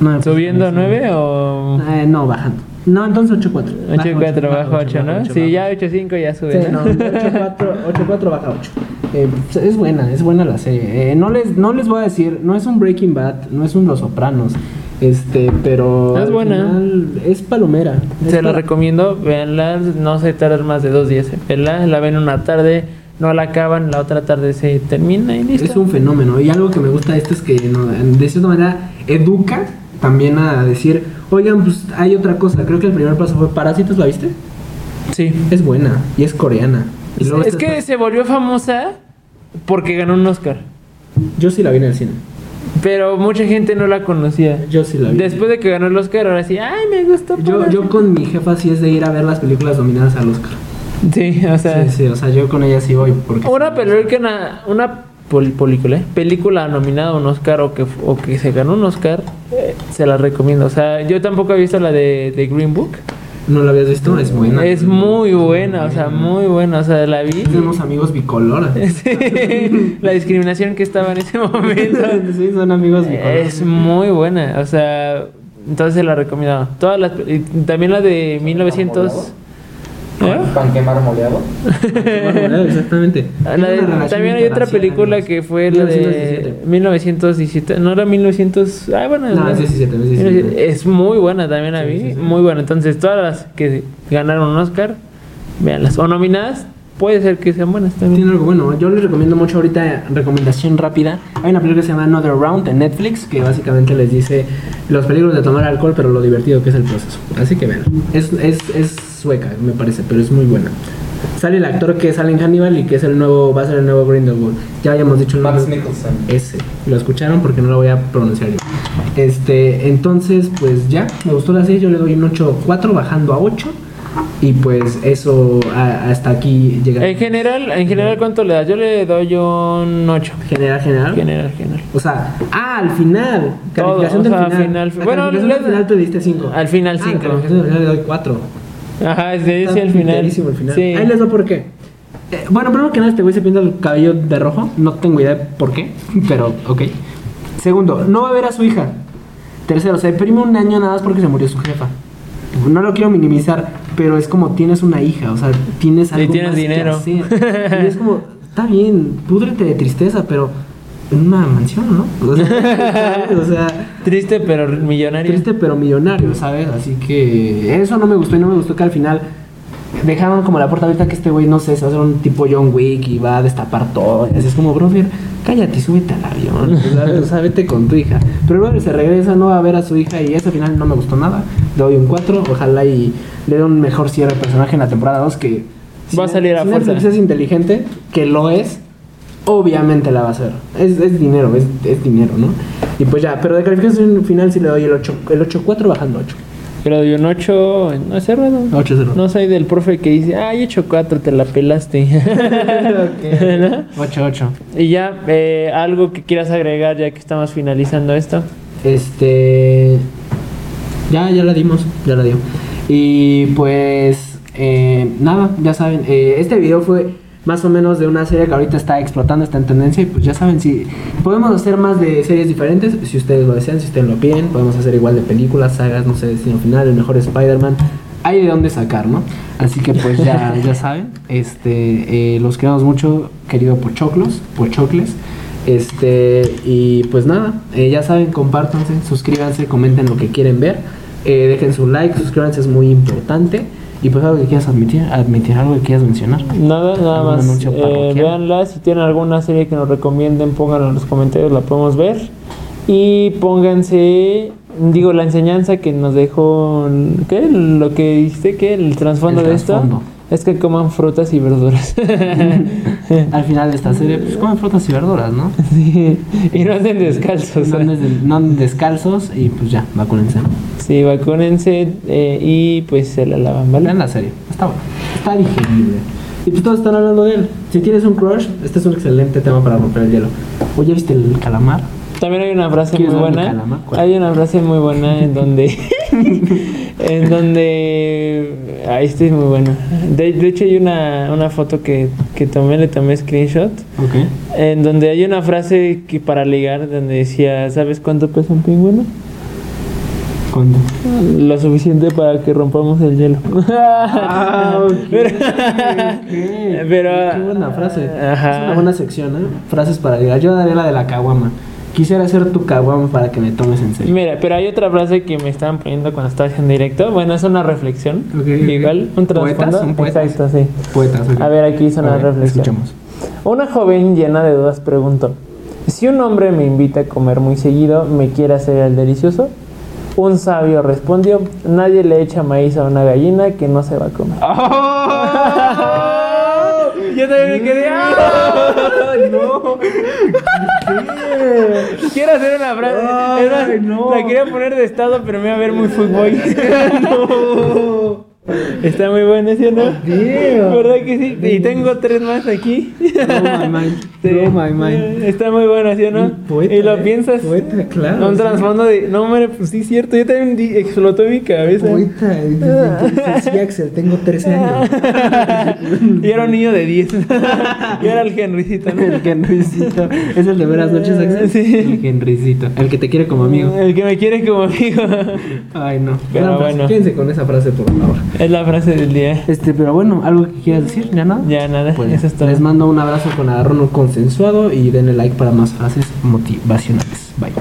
No ¿Subiendo a parece- 9 o...? Eh, no, bajando. No, entonces 8.4. 8-4 bajo 8, ¿no? Sí, ocho. ya 8-5 ya sube. Sí, no, 8.4 baja 8. Eh, es buena, es buena la serie. Eh, no, les, no les voy a decir, no es un Breaking Bad, no es un Los Sopranos. Este, pero. Es buena. final Es palomera. Es Se la recomiendo, véanla, no se tardan más de dos días. en verla, la ven una tarde, no la acaban, la otra tarde se termina y listo. Es un fenómeno. Y algo que me gusta de esto es que no, de cierta manera educa también a decir, oigan, pues hay otra cosa. Creo que el primer paso fue Parásitos, ¿la viste? Sí. Es buena y es coreana. Y Es esta- que se volvió famosa porque ganó un Oscar. Yo sí la vi en el cine. Pero mucha gente no la conocía. Yo sí la vi. Después de que ganó el Oscar, ahora sí, ay, me gustó. Yo, Parásitos". yo con mi jefa sí es de ir a ver las películas nominadas al Oscar. Sí, o sea. Sí, sí, o sea, yo con ella sí voy porque... Una película, una pol- película, ¿eh? película nominada a un Oscar o que, o que se ganó un Oscar, eh, se la recomiendo. O sea, yo tampoco he visto la de, de Green Book. ¿No la habías visto? Es buena. Es muy buena, o sea, muy buena. O sea, la vi. Tenemos amigos bicolor. Sí, la discriminación que estaba en ese momento. sí, son amigos bicolor. Es muy buena, o sea, entonces se la recomiendo. Todas las, y también la de 1900. ¿Eh? Panque marmoleado. Exactamente. La también hay otra película que fue la de 1917. 1917. No era 1900. Ah, bueno, No, es 17, es 17. es muy buena también Sí, sí, sí. Muy buena. Entonces, todas las que ganaron un Oscar, véanlas. O nominadas, puede ser que sean buenas también. Tiene algo bueno. Yo les recomiendo mucho ahorita, recomendación rápida. Hay una película que se llama Another Round en Netflix que básicamente les dice los peligros de tomar alcohol, pero lo divertido que es el proceso. Así que vean. Es, es, es sueca, me parece, pero es muy buena. Sale el actor que sale en Hannibal y que es el nuevo, va a ser el nuevo Grindelwald. Ya habíamos dicho el Max. Nicholson. Ese. Lo escucharon porque no lo voy a pronunciar yo. Este, entonces, pues ya, me gustó la serie, yo le doy un 8.4 bajando a 8. Y pues eso a- hasta aquí llega. En general, en general, ¿cuánto le das? Yo le doy un 8. General, general. General, general. O sea, ah, al final. Todo, Calificación o del sea, final. final. La Bueno, del final te diste 5. Al final, Ah, cinco. calificación del final le doy 4. Ajá, sí, sí, al final. el final. Sí. Ahí les doy por qué. Eh, bueno, primero que nada, este güey se pinta el cabello de rojo. No tengo idea por qué, pero ok. Segundo, no va a ver a su hija. Tercero, se deprime un año nada más porque se murió su jefa. No lo quiero minimizar, pero es como tienes una hija, o sea, tienes algo tienes más que dinero. hacer. Y es como, está bien, púdrete de tristeza, pero en una mansión, ¿no? O sea, ¿sabes? o sea Triste, pero millonario. triste pero millonario, ¿sabes? Así que eso no me gustó y no me gustó que al final dejaron como la puerta abierta que este güey, no sé, se va a hacer un tipo John Wick y va a destapar todo. Así es como, brother, cállate y súbete al avión, ¿sabes? O sea, vete con tu hija. Pero brother se regresa, no va a ver a su hija y ese final no me gustó nada. Le doy un 4, ojalá y le dé un mejor cierre al personaje en la temporada 2 que... Va a salir a si fuerza. Netflix es inteligente, que lo es, obviamente la va a hacer. Es, es dinero, es, es dinero, ¿no? Y pues ya, pero de calificación final sí le doy el 8, el 8-4 bajando 8. Yo le doy un 8. No, cerrado. 8-0. No soy del profe que dice, ay, 8-4, te la pelaste. ¿No? 8-8. Y ya, eh, algo que quieras agregar ya que estamos finalizando esto. Este. Ya, ya la dimos, ya la dio. Y pues, eh, nada, ya saben, eh, este video fue más o menos de una serie que ahorita está explotando, está en tendencia. Y pues ya saben, si podemos hacer más de series diferentes, si ustedes lo desean, si ustedes lo piden, podemos hacer igual de películas, sagas, no sé, Destino Final, el mejor Spider-Man. Hay de dónde sacar, ¿no? Así que pues ya, ya saben, este, eh, los queremos mucho, querido Pochoclos, Pochocles. Este, y pues nada, eh, ya saben, compártanse, suscríbanse, comenten lo que quieren ver, eh, dejen su like, suscríbanse, es muy importante. Y pues algo que quieras admitir, admitir algo que quieras mencionar. Nada, nada ¿Algún más. Eh, véanla. Si tienen alguna serie que nos recomienden, pónganlo en los comentarios, la podemos ver. Y pónganse, digo, la enseñanza que nos dejó, ¿qué? Lo que dijiste, que el trasfondo de esto. Es que coman frutas y verduras. Al final de esta serie, pues comen frutas y verduras, ¿no? Sí, y no anden descalzos. No anden, no anden descalzos y pues ya, vacúnense. Sí, vacúnense eh, y pues se la lavan, ¿vale? Vean la serie, está bueno, está digerible. Y pues todos están hablando de él. Si tienes un crush, este es un excelente tema para romper el hielo. Oye, ¿viste el calamar? También hay una frase muy ¿Quieres ver mi buena. Hay una frase muy buena en donde. en donde. Ah, este es muy bueno. De, de hecho, hay una, una foto que que tomé, le tomé screenshot, Ok. en donde hay una frase que para ligar, donde decía, ¿sabes cuánto pesa un pingüino? ¿Cuándo? Lo suficiente para que rompamos el hielo. Ah, ok. Pero, ok. pero- Qué buena frase. Ajá. Es una buena sección, ¿eh? Frases para ligar. Yo daría la de la caguama. Quisiera ser tu caguama para que me tomes en serio. Mira, pero hay otra frase que me estaban poniendo cuando estaba haciendo directo. Bueno, es una reflexión. Igual, un ¿Poetas? trasfondo. ¿Son poetas? Exacto, sí. Poetas. ok. A ver, aquí hizo una ver, reflexión. Escuchamos. Una joven llena de dudas preguntó: Si un hombre me invita a comer muy seguido, ¿me quiere hacer el delicioso? Un sabio respondió: Nadie le echa maíz a una gallina que no se va a comer. Yo también me quedé. no. Quiero hacer una frase. Ay, es más, no. La quería poner de estado, pero me iba a ver muy fútbol. Está muy bueno, ¿sí o no? Damn. ¿Verdad que sí? Y tengo tres más aquí. Oh my mind. Sí. Oh my mind. Está muy bueno, ¿sí o no? Poeta, y lo eh. piensas. Poeta, claro, Un sí. trasfondo de. No, hombre, pues sí, cierto. Yo también explotó mi cabeza. Poeta. Sí, Axel, tengo 13 años. y era un niño de 10. y era el Henrycito, ¿no? El Henrycito. Es el de veras noches, Axel. Sí. El Henrycito. El que te quiere como amigo. El que me quiere como amigo. Ay, no. Pero frase. bueno. Quédense con esa frase, por favor. Es la frase del día. Este, pero bueno, ¿algo que quieras decir? ¿Ya nada? Ya nada, Pues eso es todo. les mando un abrazo con agarrón consensuado y denle like para más frases motivacionales. Bye.